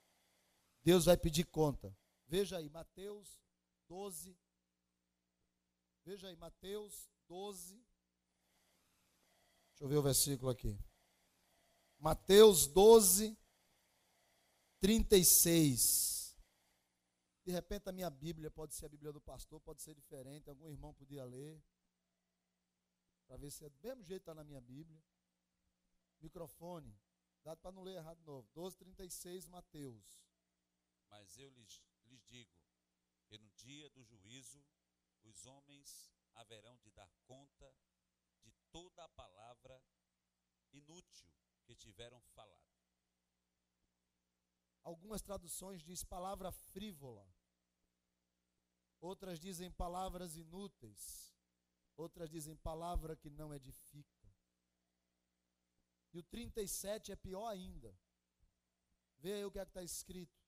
Deus vai pedir conta. Veja aí, Mateus 12. Veja aí, Mateus 12. Deixa eu ver o versículo aqui. Mateus 12, 36. De repente a minha Bíblia pode ser a Bíblia do pastor, pode ser diferente, algum irmão podia ler. Para ver se é do mesmo jeito que está na minha Bíblia. Microfone, dado para não ler errado de novo. 12, 36, Mateus. Mas eu lhes, lhes digo que no dia do juízo os homens haverão de dar conta de toda a palavra inútil que tiveram falado. Algumas traduções diz palavra frívola. Outras dizem palavras inúteis. Outras dizem palavra que não edifica. E o 37 é pior ainda. Vê aí o que é que está escrito.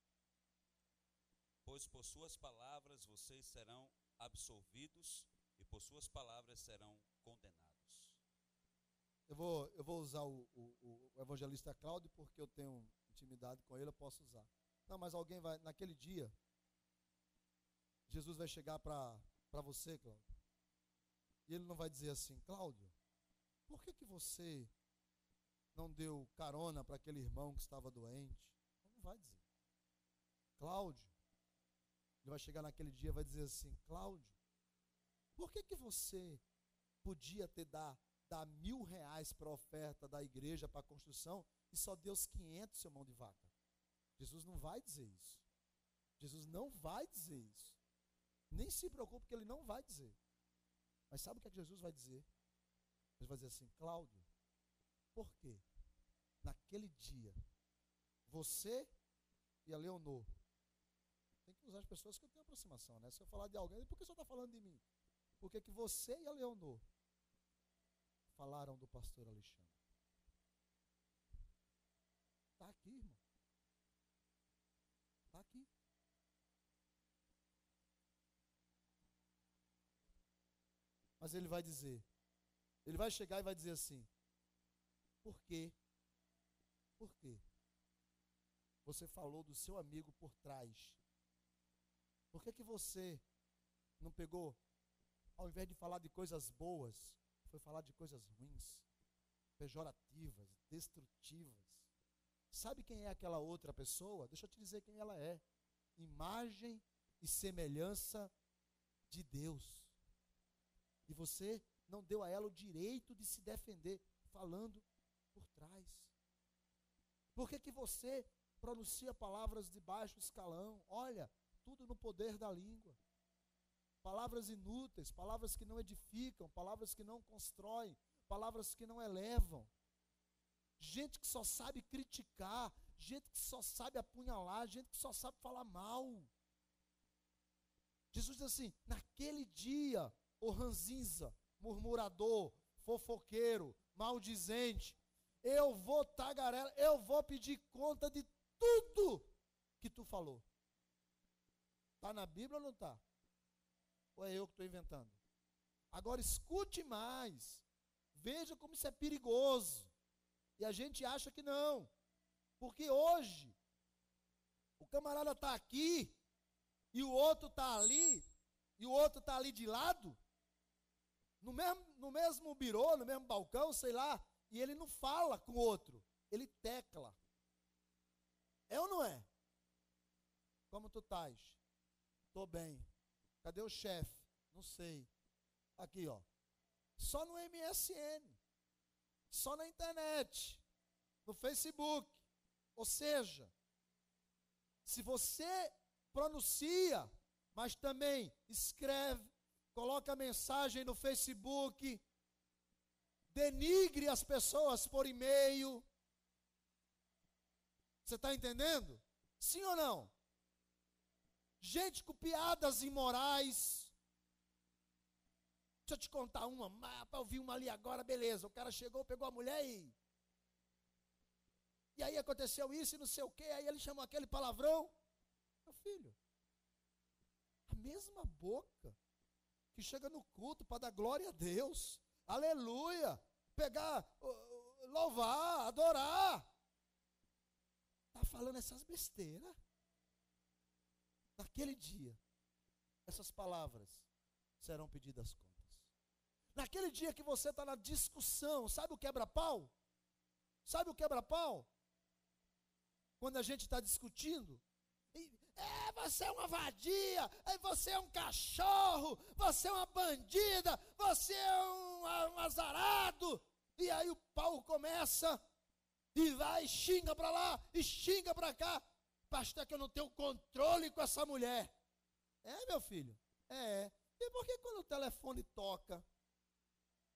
Pois por suas palavras vocês serão absolvidos e por suas palavras serão condenados. Eu vou, eu vou usar o, o, o evangelista Cláudio porque eu tenho intimidade com ele, eu posso usar. Não, mas alguém vai, naquele dia, Jesus vai chegar para você, Cláudio, e ele não vai dizer assim, Cláudio, por que, que você não deu carona para aquele irmão que estava doente? Não vai dizer. Cláudio, ele vai chegar naquele dia e vai dizer assim, Cláudio, por que, que você podia ter dado dar mil reais para oferta da igreja para a construção e só deu os 500 seu mão de vaca. Jesus não vai dizer isso. Jesus não vai dizer isso. Nem se preocupe que ele não vai dizer. Mas sabe o que, é que Jesus vai dizer? Ele vai dizer assim, Cláudio, por quê? Naquele dia, você e a Leonor, tem que usar as pessoas que eu tenho aproximação, né? Se eu falar de alguém, por que você está falando de mim? Porque que você e a Leonor falaram do pastor Alexandre. Está aqui, irmão. Está aqui. Mas ele vai dizer, ele vai chegar e vai dizer assim: Por quê? Por quê? Você falou do seu amigo por trás. Por que, que você não pegou, ao invés de falar de coisas boas, foi falar de coisas ruins, pejorativas, destrutivas. Sabe quem é aquela outra pessoa? Deixa eu te dizer quem ela é. Imagem e semelhança de Deus. E você não deu a ela o direito de se defender falando por trás. Por que, que você pronuncia palavras de baixo escalão? Olha, tudo no poder da língua. Palavras inúteis, palavras que não edificam, palavras que não constroem, palavras que não elevam. Gente que só sabe criticar, gente que só sabe apunhalar, gente que só sabe falar mal. Jesus diz assim: naquele dia, o ranzinza, murmurador, fofoqueiro, maldizente, eu vou tagarela, eu vou pedir conta de tudo que tu falou. Está na Bíblia ou não está? Ou é eu que estou inventando? Agora escute mais. Veja como isso é perigoso. E a gente acha que não. Porque hoje, o camarada está aqui, e o outro está ali, e o outro está ali de lado, no mesmo, no mesmo birô, no mesmo balcão, sei lá, e ele não fala com o outro, ele tecla. É ou não é? Como tu estás? Estou bem. Cadê o chefe? Não sei. Aqui, ó. Só no MSN. Só na internet. No Facebook. Ou seja, se você pronuncia, mas também escreve, coloca mensagem no Facebook, denigre as pessoas por e-mail. Você está entendendo? Sim ou não? Gente com piadas imorais. Deixa eu te contar uma, para ouvir uma ali agora, beleza. O cara chegou, pegou a mulher e e aí aconteceu isso e não sei o quê. Aí ele chamou aquele palavrão. Meu filho, a mesma boca que chega no culto para dar glória a Deus, aleluia, pegar, louvar, adorar, está falando essas besteiras. Naquele dia, essas palavras serão pedidas contas. Naquele dia que você está na discussão, sabe o quebra-pau? Sabe o quebra-pau? quando a gente está discutindo. É, você é uma vadia, é, você é um cachorro, você é uma bandida, você é um, um azarado. E aí o pau começa e vai xinga para lá e xinga para cá. Pastor, que eu não tenho controle com essa mulher. É, meu filho? É. E por que quando o telefone toca,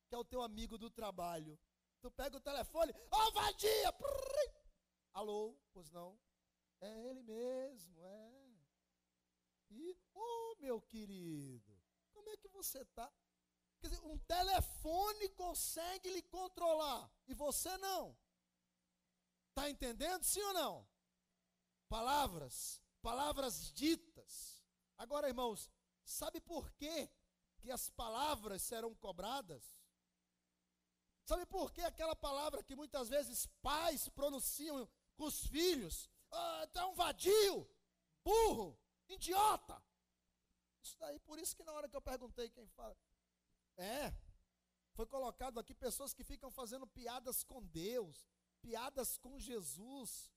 que é o teu amigo do trabalho, tu pega o telefone, ó oh, vadia! Prrr, Alô, pois não? É ele mesmo, é. E, oh, meu querido, como é que você está? Quer dizer, um telefone consegue lhe controlar e você não. Está entendendo, sim ou não? Palavras, palavras ditas. Agora, irmãos, sabe por quê que as palavras serão cobradas? Sabe por que aquela palavra que muitas vezes pais pronunciam com os filhos. Ah, é um vadio, burro, idiota. Isso daí, por isso que na hora que eu perguntei quem fala. É, foi colocado aqui pessoas que ficam fazendo piadas com Deus, piadas com Jesus.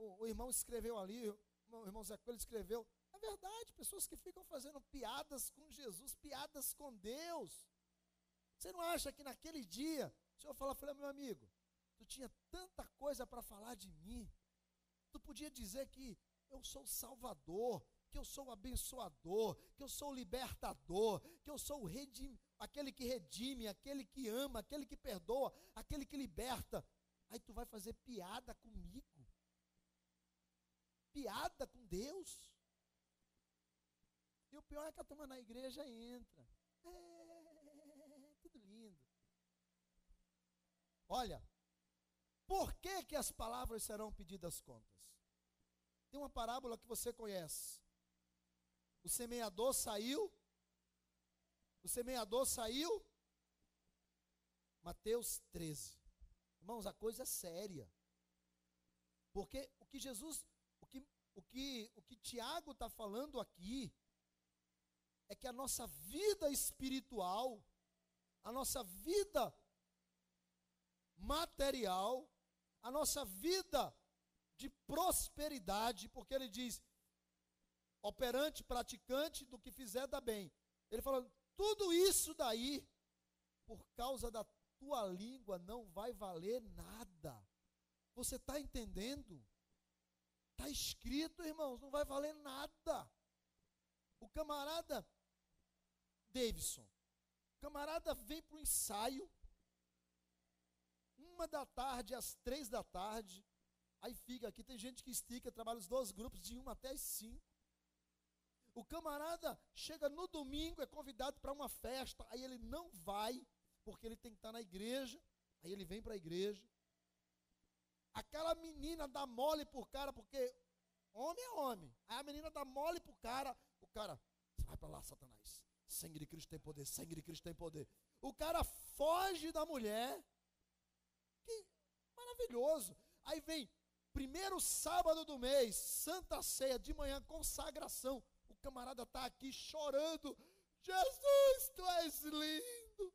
O, o irmão escreveu ali, o irmão Zé Coelho escreveu. É verdade, pessoas que ficam fazendo piadas com Jesus, piadas com Deus. Você não acha que naquele dia, o senhor fala, falei, meu amigo, tu tinha tanta coisa para falar de mim. Tu podia dizer que eu sou salvador, que eu sou o abençoador, que eu sou o libertador, que eu sou o redim, aquele que redime, aquele que ama, aquele que perdoa, aquele que liberta. Aí tu vai fazer piada comigo. Piada com Deus. E o pior é que a turma na igreja entra. É, tudo lindo. Olha, por que, que as palavras serão pedidas contas? Tem uma parábola que você conhece. O semeador saiu. O semeador saiu. Mateus 13. Irmãos, a coisa é séria. Porque o que Jesus, o que, o que, o que Tiago está falando aqui, é que a nossa vida espiritual, a nossa vida material, a nossa vida de prosperidade, porque ele diz: operante, praticante do que fizer dá bem. Ele falou: tudo isso daí, por causa da tua língua, não vai valer nada. Você está entendendo? Está escrito, irmãos, não vai valer nada. O camarada Davidson, o camarada vem para o ensaio, uma da tarde às três da tarde, aí fica aqui, tem gente que estica, trabalha os dois grupos de uma até as cinco. O camarada chega no domingo, é convidado para uma festa, aí ele não vai, porque ele tem que estar na igreja, aí ele vem para a igreja. Aquela menina dá mole por cara, porque homem é homem. Aí a menina dá mole por cara, o cara, vai para lá, Satanás. Sangue de Cristo tem poder, sangue de Cristo tem poder. O cara foge da mulher. Que maravilhoso. Aí vem primeiro sábado do mês, Santa Ceia de manhã, consagração. O camarada está aqui chorando. Jesus, tu és lindo.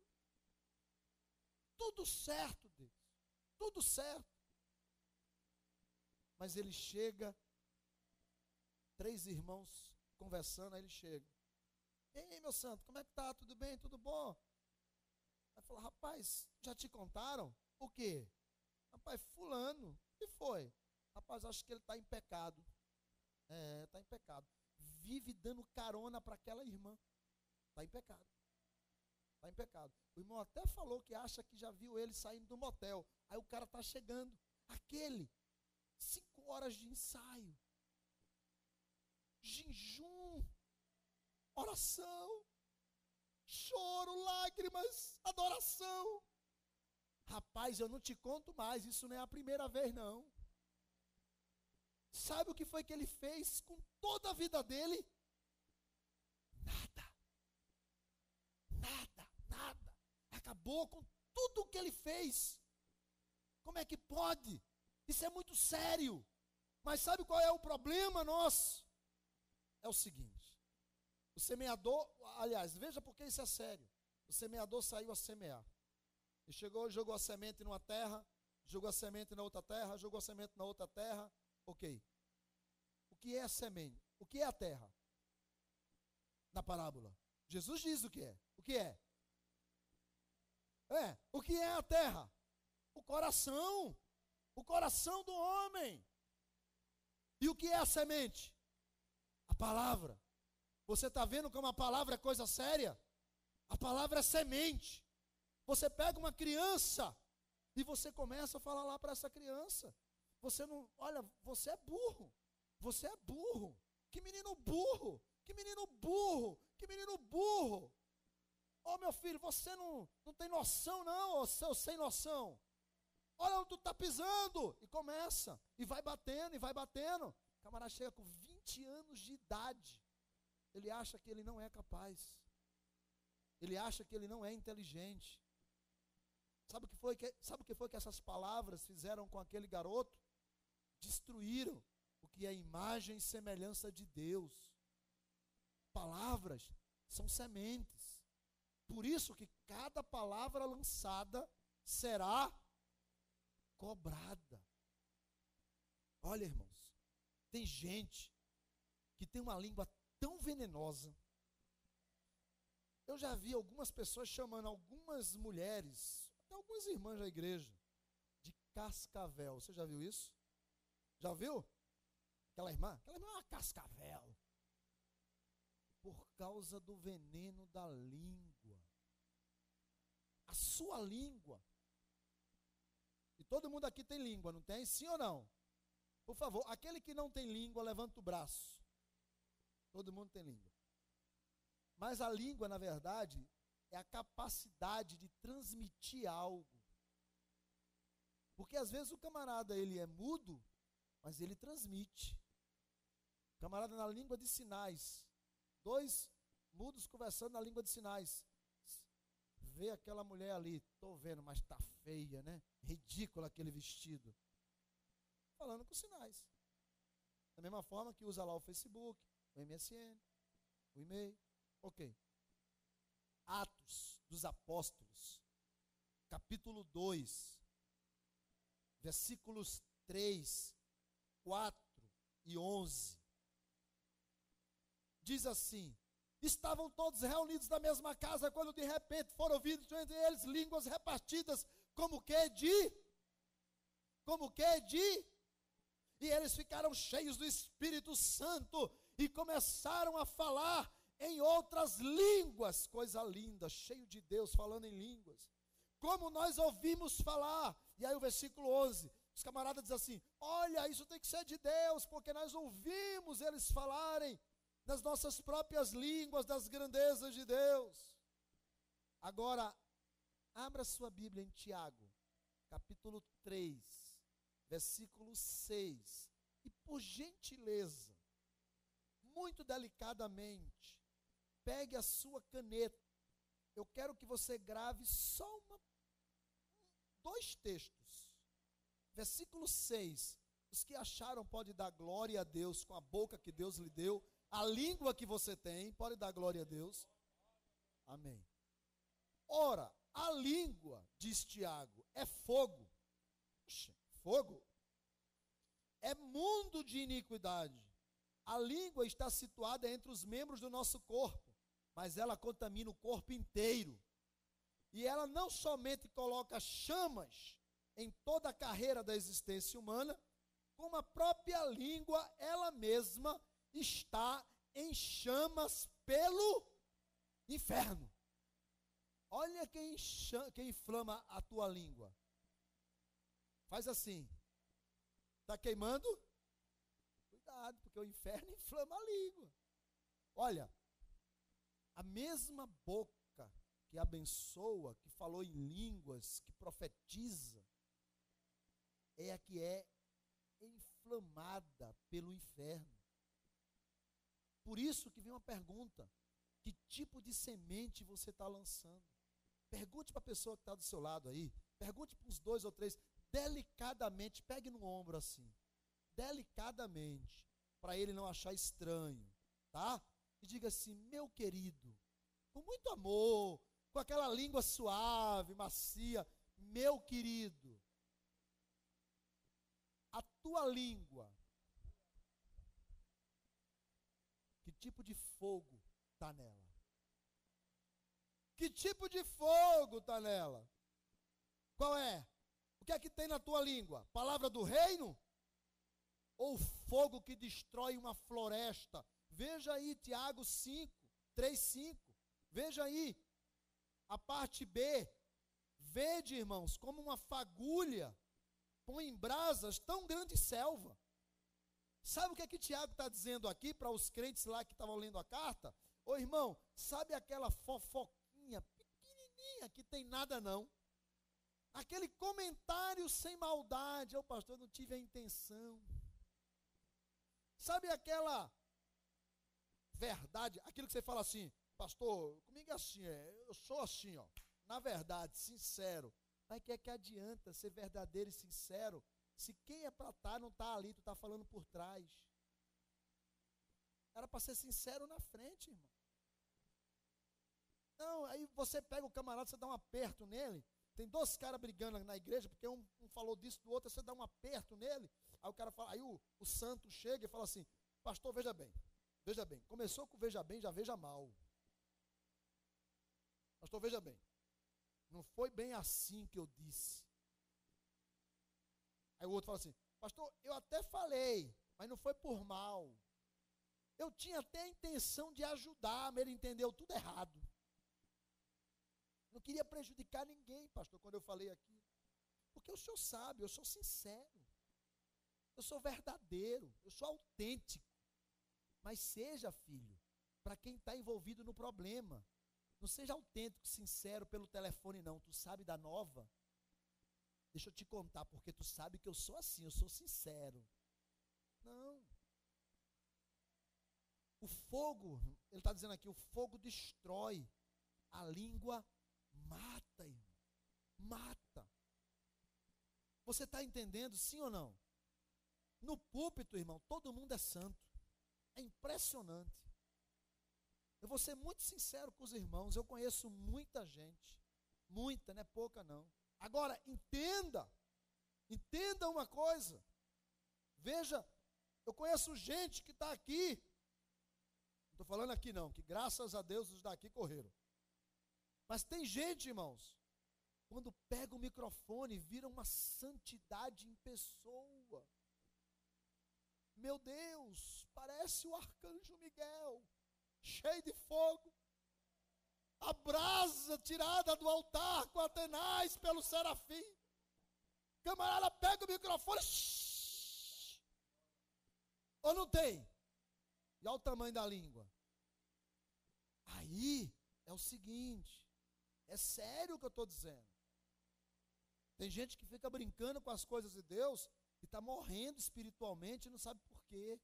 Tudo certo, Deus. Tudo certo. Mas ele chega, três irmãos conversando, aí ele chega. Ei, meu santo, como é que tá? Tudo bem? Tudo bom? Aí falou, rapaz, já te contaram? O quê? Rapaz, fulano. O que foi? Rapaz, acho que ele está em pecado. É, está em pecado. Vive dando carona para aquela irmã. Está em pecado. Está em pecado. O irmão até falou que acha que já viu ele saindo do motel. Aí o cara está chegando. Aquele. Cinco horas de ensaio. Jejum. Oração. Choro, lágrimas, adoração. Rapaz, eu não te conto mais, isso não é a primeira vez, não. Sabe o que foi que ele fez com toda a vida dele? Nada. Nada, nada. Acabou com tudo o que ele fez. Como é que pode? Isso é muito sério. Mas sabe qual é o problema nosso? É o seguinte: o semeador, aliás, veja porque isso é sério. O semeador saiu a semear. E chegou, jogou a semente numa terra, jogou a semente na outra terra, jogou a semente na outra terra. Ok. O que é a semente? O que é a terra? Na parábola. Jesus diz o que é. O que é? É, o que é a terra? O coração. O coração do homem. E o que é a semente? A palavra. Você está vendo como a palavra é coisa séria? A palavra é semente. Você pega uma criança e você começa a falar lá para essa criança. Você não, olha, você é burro. Você é burro. Que menino burro. Que menino burro. Que menino burro. Ô oh, meu filho, você não, não tem noção, não, ô seu sem noção. Olha onde tu está pisando. E começa. E vai batendo, e vai batendo. O camarada chega com 20 anos de idade. Ele acha que ele não é capaz. Ele acha que ele não é inteligente. Sabe o que foi que, sabe o que, foi que essas palavras fizeram com aquele garoto? Destruíram o que é imagem e semelhança de Deus. Palavras são sementes. Por isso que cada palavra lançada será cobrada. Olha, irmãos, tem gente que tem uma língua tão venenosa. Eu já vi algumas pessoas chamando algumas mulheres algumas irmãs da igreja, de cascavel. Você já viu isso? Já viu? Aquela irmã? Aquela irmã é uma cascavel. Por causa do veneno da língua. A sua língua. E todo mundo aqui tem língua, não tem? Sim ou não? Por favor, aquele que não tem língua, levanta o braço. Todo mundo tem língua. Mas a língua, na verdade, é a capacidade de transmitir algo. Porque às vezes o camarada ele é mudo, mas ele transmite. O camarada na língua de sinais. Dois mudos conversando na língua de sinais. Vê aquela mulher ali, tô vendo, mas tá feia, né? Ridículo aquele vestido. Falando com sinais. Da mesma forma que usa lá o Facebook, o MSN, o e-mail. Ok. Atos dos Apóstolos, capítulo 2, versículos 3, 4 e 11. Diz assim: Estavam todos reunidos na mesma casa quando de repente foram ouvidos entre eles línguas repartidas, como que de como que de e eles ficaram cheios do Espírito Santo e começaram a falar em outras línguas, coisa linda, cheio de Deus falando em línguas. Como nós ouvimos falar. E aí o versículo 11, os camaradas dizem assim: "Olha, isso tem que ser de Deus, porque nós ouvimos eles falarem nas nossas próprias línguas das grandezas de Deus". Agora, abra sua Bíblia em Tiago, capítulo 3, versículo 6. E por gentileza, muito delicadamente, pegue a sua caneta. Eu quero que você grave só uma, dois textos. Versículo 6. Os que acharam pode dar glória a Deus com a boca que Deus lhe deu, a língua que você tem, pode dar glória a Deus. Amém. Ora, a língua, diz Tiago, é fogo. Fogo é mundo de iniquidade. A língua está situada entre os membros do nosso corpo, mas ela contamina o corpo inteiro. E ela não somente coloca chamas em toda a carreira da existência humana, como a própria língua, ela mesma está em chamas pelo inferno. Olha quem, chama, quem inflama a tua língua. Faz assim. Está queimando? Cuidado, porque o inferno inflama a língua. Olha, a mesma boca que abençoa, que falou em línguas, que profetiza, é a que é inflamada pelo inferno. Por isso que vem uma pergunta: que tipo de semente você está lançando? Pergunte para a pessoa que está do seu lado aí. Pergunte para os dois ou três delicadamente, pegue no ombro assim, delicadamente, para ele não achar estranho, tá? E diga assim: meu querido, com muito amor, com aquela língua suave, macia, meu querido, tua língua, que tipo de fogo está nela? Que tipo de fogo está nela? Qual é? O que é que tem na tua língua? Palavra do reino? Ou fogo que destrói uma floresta? Veja aí Tiago 5, 3, 5. Veja aí a parte B. Vede, irmãos, como uma fagulha põe em brasas tão grande selva. Sabe o que é que Tiago está dizendo aqui para os crentes lá que estavam lendo a carta? Ô irmão, sabe aquela fofoquinha pequenininha que tem nada não? Aquele comentário sem maldade, ô pastor, não tive a intenção. Sabe aquela verdade, aquilo que você fala assim, pastor, comigo é assim, é, eu sou assim, ó. Na verdade, sincero. Mas que é que adianta ser verdadeiro e sincero se quem é para estar tá, não está ali, tu está falando por trás? Era para ser sincero na frente, irmão. Não, aí você pega o camarada, você dá um aperto nele, tem dois caras brigando na igreja, porque um, um, falou disso do outro, você dá um aperto nele. Aí o cara fala, aí o, o santo chega e fala assim, pastor, veja bem, veja bem, começou com veja bem, já veja mal. Pastor, veja bem, não foi bem assim que eu disse. Aí o outro fala assim, pastor, eu até falei, mas não foi por mal. Eu tinha até a intenção de ajudar, mas ele entendeu tudo errado. Não queria prejudicar ninguém, pastor, quando eu falei aqui. Porque o senhor sabe, eu sou sincero. Eu sou verdadeiro, eu sou autêntico. Mas seja, filho, para quem está envolvido no problema. Não seja autêntico, sincero pelo telefone, não. Tu sabe da nova? Deixa eu te contar, porque tu sabe que eu sou assim, eu sou sincero. Não. O fogo, ele está dizendo aqui, o fogo destrói, a língua Mata, irmão. Mata. Você está entendendo, sim ou não? No púlpito, irmão, todo mundo é santo. É impressionante. Eu vou ser muito sincero com os irmãos. Eu conheço muita gente. Muita, não é pouca não. Agora, entenda. Entenda uma coisa. Veja, eu conheço gente que está aqui Não estou falando aqui não, que graças a Deus os daqui correram. Mas tem gente, irmãos, quando pega o microfone, vira uma santidade em pessoa. Meu Deus, parece o arcanjo Miguel, cheio de fogo. A brasa tirada do altar com Atenais pelo serafim. Camarada pega o microfone. Shh, ou não tem? E olha o tamanho da língua. Aí é o seguinte: é sério o que eu estou dizendo. Tem gente que fica brincando com as coisas de Deus e está morrendo espiritualmente e não sabe por quê.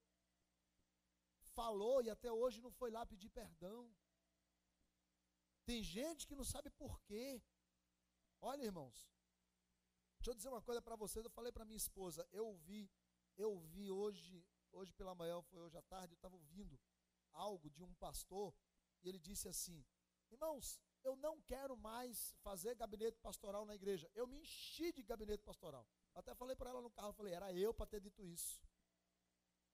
Falou e até hoje não foi lá pedir perdão. Tem gente que não sabe por quê. Olha, irmãos, deixa eu dizer uma coisa para vocês. Eu falei para minha esposa, eu ouvi, eu ouvi hoje, hoje pela manhã, foi hoje à tarde, eu estava ouvindo algo de um pastor e ele disse assim: Irmãos, eu não quero mais fazer gabinete pastoral na igreja. Eu me enchi de gabinete pastoral. Até falei para ela no carro, falei, era eu para ter dito isso.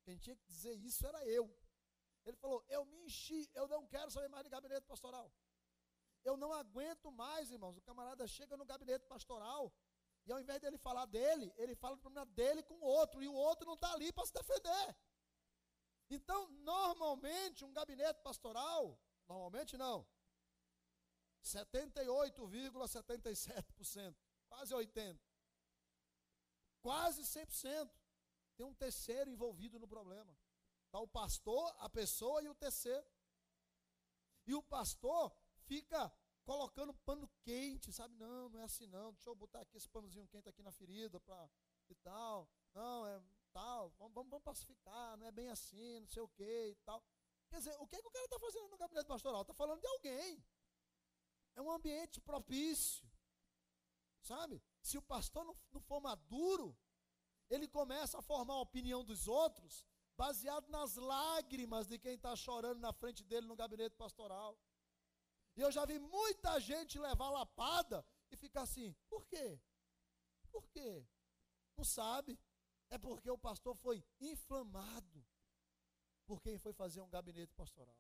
Quem tinha que dizer isso era eu. Ele falou, eu me enchi, eu não quero saber mais de gabinete pastoral. Eu não aguento mais, irmãos. O camarada chega no gabinete pastoral e ao invés dele falar dele, ele fala do problema dele com o outro, e o outro não está ali para se defender. Então, normalmente, um gabinete pastoral, normalmente não, 78,77%, quase 80%, quase 100%. Tem um terceiro envolvido no problema. Está o pastor, a pessoa e o terceiro. E o pastor fica colocando pano quente, sabe? Não, não é assim não. Deixa eu botar aqui esse panozinho quente aqui na ferida para e tal. Não, é tal. Vamos, vamos, vamos pacificar, não é bem assim, não sei o que e tal. Quer dizer, o que, é que o cara está fazendo no gabinete pastoral? Está falando de alguém. É um ambiente propício. Sabe? Se o pastor não, não for maduro, ele começa a formar a opinião dos outros baseado nas lágrimas de quem está chorando na frente dele no gabinete pastoral. E eu já vi muita gente levar lapada e ficar assim: por quê? Por quê? Não sabe. É porque o pastor foi inflamado por quem foi fazer um gabinete pastoral.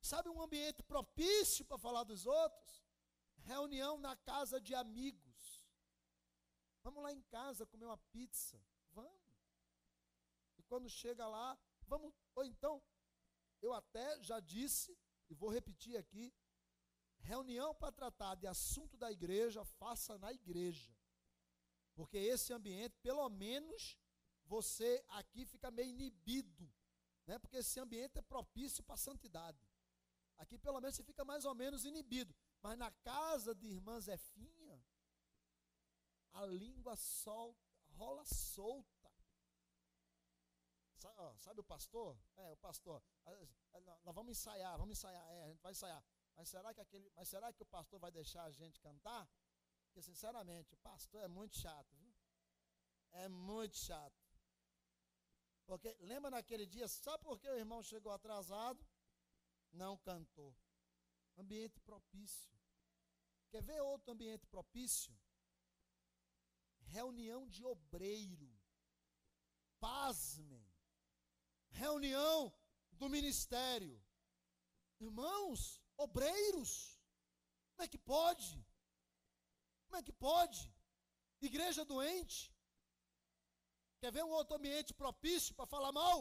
Sabe um ambiente propício para falar dos outros? Reunião na casa de amigos. Vamos lá em casa comer uma pizza. Vamos. Quando chega lá, vamos. Ou então, eu até já disse, e vou repetir aqui: reunião para tratar de assunto da igreja, faça na igreja. Porque esse ambiente, pelo menos, você aqui fica meio inibido. Né? Porque esse ambiente é propício para a santidade. Aqui pelo menos você fica mais ou menos inibido. Mas na casa de irmã Zefinha, a língua solta, rola solta. Sabe, ó, sabe, o pastor? É, o pastor. Nós vamos ensaiar, vamos ensaiar. É, a gente vai ensaiar. Mas será que aquele, mas será que o pastor vai deixar a gente cantar? Porque sinceramente, o pastor é muito chato, viu? É muito chato. Porque lembra naquele dia, sabe por que o irmão chegou atrasado? não cantou. Ambiente propício. Quer ver outro ambiente propício? Reunião de obreiro. Pasmem. Reunião do ministério. Irmãos, obreiros. Como é que pode? Como é que pode? Igreja doente. Quer ver um outro ambiente propício para falar mal?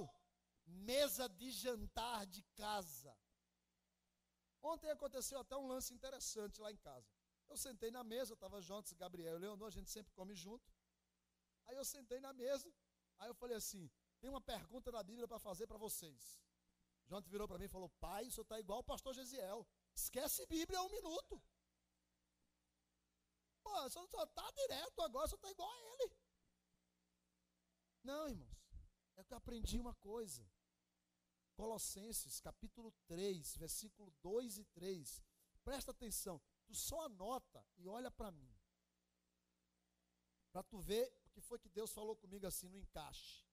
Mesa de jantar de casa. Ontem aconteceu até um lance interessante lá em casa. Eu sentei na mesa, estava juntos, Gabriel e Leonor, a gente sempre come junto. Aí eu sentei na mesa, aí eu falei assim: tem uma pergunta da Bíblia para fazer para vocês. Jonathan virou para mim e falou: Pai, isso está igual o pastor Gesiel. Esquece Bíblia um minuto. Pô, só está direto agora, só está igual a ele. Não, irmãos. É que eu aprendi uma coisa. Colossenses, capítulo 3, versículo 2 e 3. Presta atenção, tu só anota e olha para mim. Para tu ver o que foi que Deus falou comigo assim no encaixe.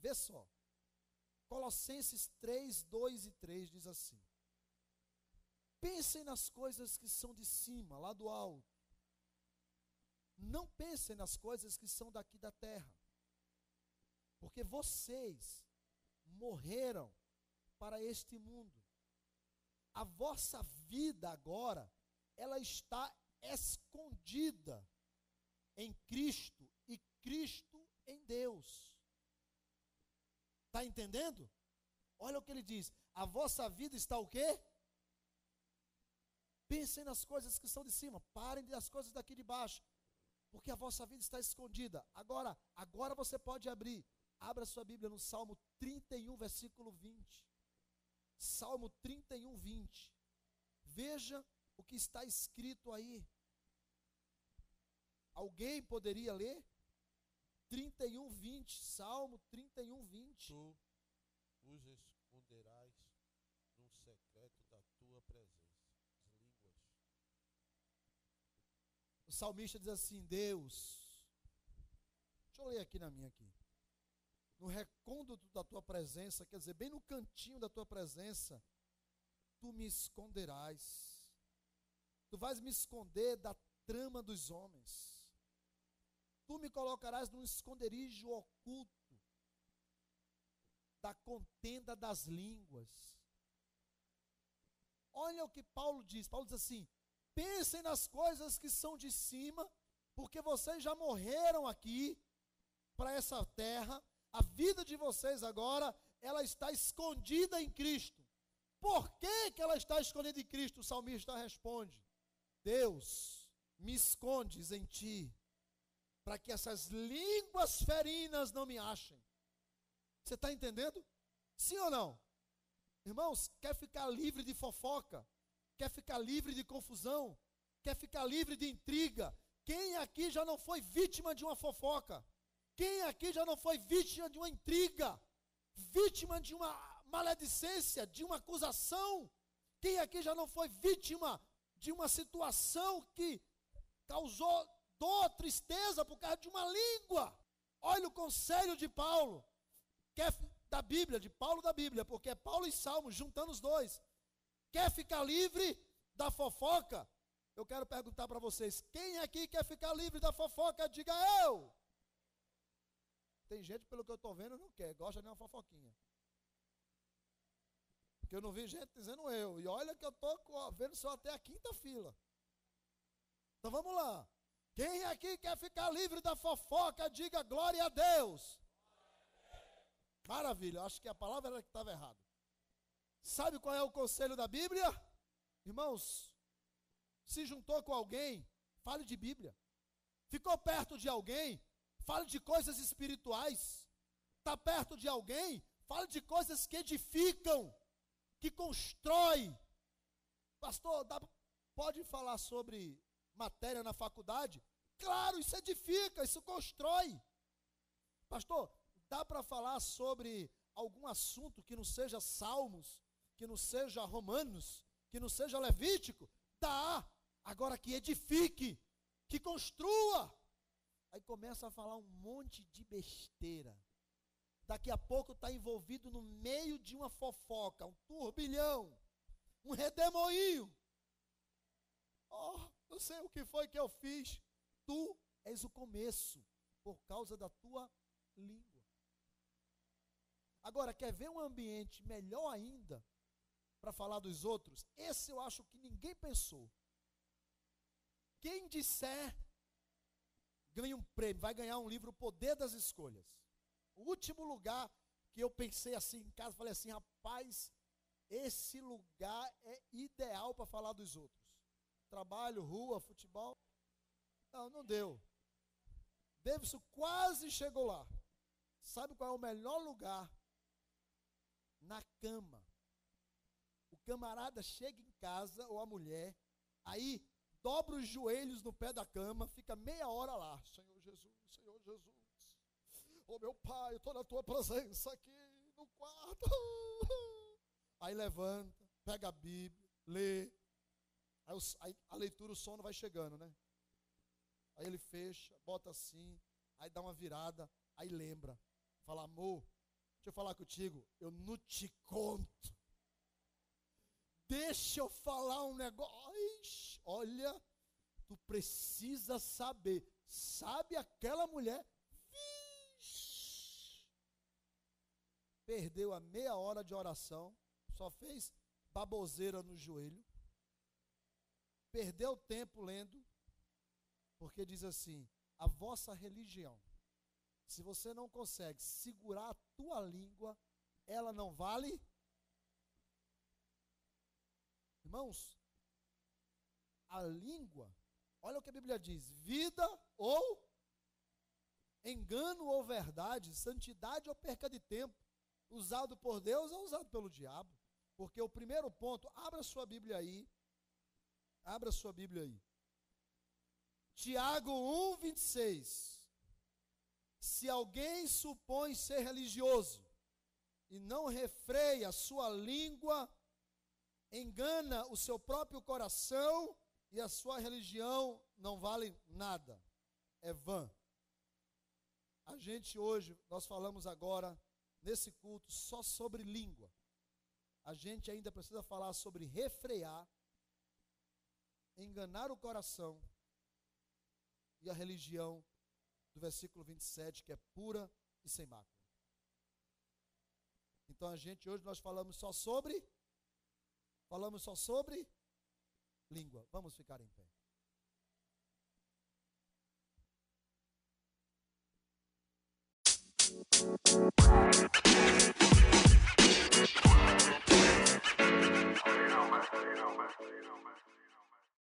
Vê só. Colossenses 3, 2 e 3 diz assim: Pensem nas coisas que são de cima, lá do alto. Não pensem nas coisas que são daqui da terra. Porque vocês morreram para este mundo. A vossa vida agora, ela está escondida em Cristo e Cristo em Deus. Está entendendo? Olha o que ele diz. A vossa vida está o quê? Pensem nas coisas que são de cima. Parem das coisas daqui de baixo. Porque a vossa vida está escondida. Agora, agora você pode abrir. Abra sua Bíblia no Salmo 31, versículo 20. Salmo 31, 20. Veja o que está escrito aí. Alguém poderia ler? 31, 20. Salmo 31, 20. Tu os esconderás no secreto da tua presença. As línguas. O salmista diz assim: Deus, deixa eu ler aqui na minha aqui. No recôndito da tua presença, quer dizer, bem no cantinho da tua presença, tu me esconderás. Tu vais me esconder da trama dos homens. Tu me colocarás num esconderijo oculto da contenda das línguas. Olha o que Paulo diz. Paulo diz assim: pensem nas coisas que são de cima, porque vocês já morreram aqui para essa terra. A vida de vocês agora, ela está escondida em Cristo. Por que, que ela está escondida em Cristo? O salmista responde: Deus, me escondes em ti, para que essas línguas ferinas não me achem. Você está entendendo? Sim ou não? Irmãos, quer ficar livre de fofoca? Quer ficar livre de confusão? Quer ficar livre de intriga? Quem aqui já não foi vítima de uma fofoca? Quem aqui já não foi vítima de uma intriga? Vítima de uma maledicência, de uma acusação? Quem aqui já não foi vítima de uma situação que causou dor, tristeza por causa de uma língua? Olha o conselho de Paulo quer da Bíblia, de Paulo da Bíblia, porque é Paulo e Salmos, juntando os dois. Quer ficar livre da fofoca? Eu quero perguntar para vocês: quem aqui quer ficar livre da fofoca? Diga eu. Tem gente, pelo que eu estou vendo, não quer, gosta de uma fofoquinha. Porque eu não vi gente dizendo eu. E olha que eu estou vendo só até a quinta fila. Então vamos lá. Quem aqui quer ficar livre da fofoca, diga glória a Deus. Maravilha, acho que a palavra era que estava errada. Sabe qual é o conselho da Bíblia? Irmãos, se juntou com alguém, fale de Bíblia. Ficou perto de alguém, fale de coisas espirituais. Está perto de alguém, fale de coisas que edificam, que constrói. Pastor, dá, pode falar sobre matéria na faculdade? Claro, isso edifica, isso constrói. Pastor, Dá para falar sobre algum assunto que não seja Salmos, que não seja Romanos, que não seja Levítico? Dá. Agora que edifique, que construa. Aí começa a falar um monte de besteira. Daqui a pouco está envolvido no meio de uma fofoca, um turbilhão, um redemoinho. Oh, não sei o que foi que eu fiz. Tu és o começo, por causa da tua língua. Agora, quer ver um ambiente melhor ainda para falar dos outros? Esse eu acho que ninguém pensou. Quem disser ganha um prêmio, vai ganhar um livro O Poder das Escolhas. O último lugar que eu pensei assim em casa, falei assim, rapaz, esse lugar é ideal para falar dos outros. Trabalho, rua, futebol. Não, não deu. Davidson quase chegou lá. Sabe qual é o melhor lugar na cama. O camarada chega em casa, ou a mulher, aí dobra os joelhos no pé da cama, fica meia hora lá. Senhor Jesus, Senhor Jesus. Oh, meu pai, eu estou na tua presença aqui no quarto. Aí levanta, pega a Bíblia, lê. Aí a leitura, o sono vai chegando, né? Aí ele fecha, bota assim, aí dá uma virada, aí lembra. Fala, amor, Deixa eu falar contigo, eu não te conto. Deixa eu falar um negócio. Olha, tu precisa saber. Sabe aquela mulher? Vixe. perdeu a meia hora de oração, só fez baboseira no joelho, perdeu tempo lendo, porque diz assim: a vossa religião, se você não consegue segurar a tua língua, ela não vale. Irmãos, a língua, olha o que a Bíblia diz: vida ou engano ou verdade, santidade ou perca de tempo, usado por Deus ou usado pelo diabo. Porque o primeiro ponto, abra sua Bíblia aí. Abra sua Bíblia aí. Tiago 1, 26. Se alguém supõe ser religioso e não refreia a sua língua, engana o seu próprio coração e a sua religião não vale nada. É vã. A gente hoje, nós falamos agora nesse culto só sobre língua. A gente ainda precisa falar sobre refrear, enganar o coração e a religião do versículo 27, que é pura e sem mácula. Então a gente hoje nós falamos só sobre falamos só sobre língua. Vamos ficar em pé. Know, man. Know, man.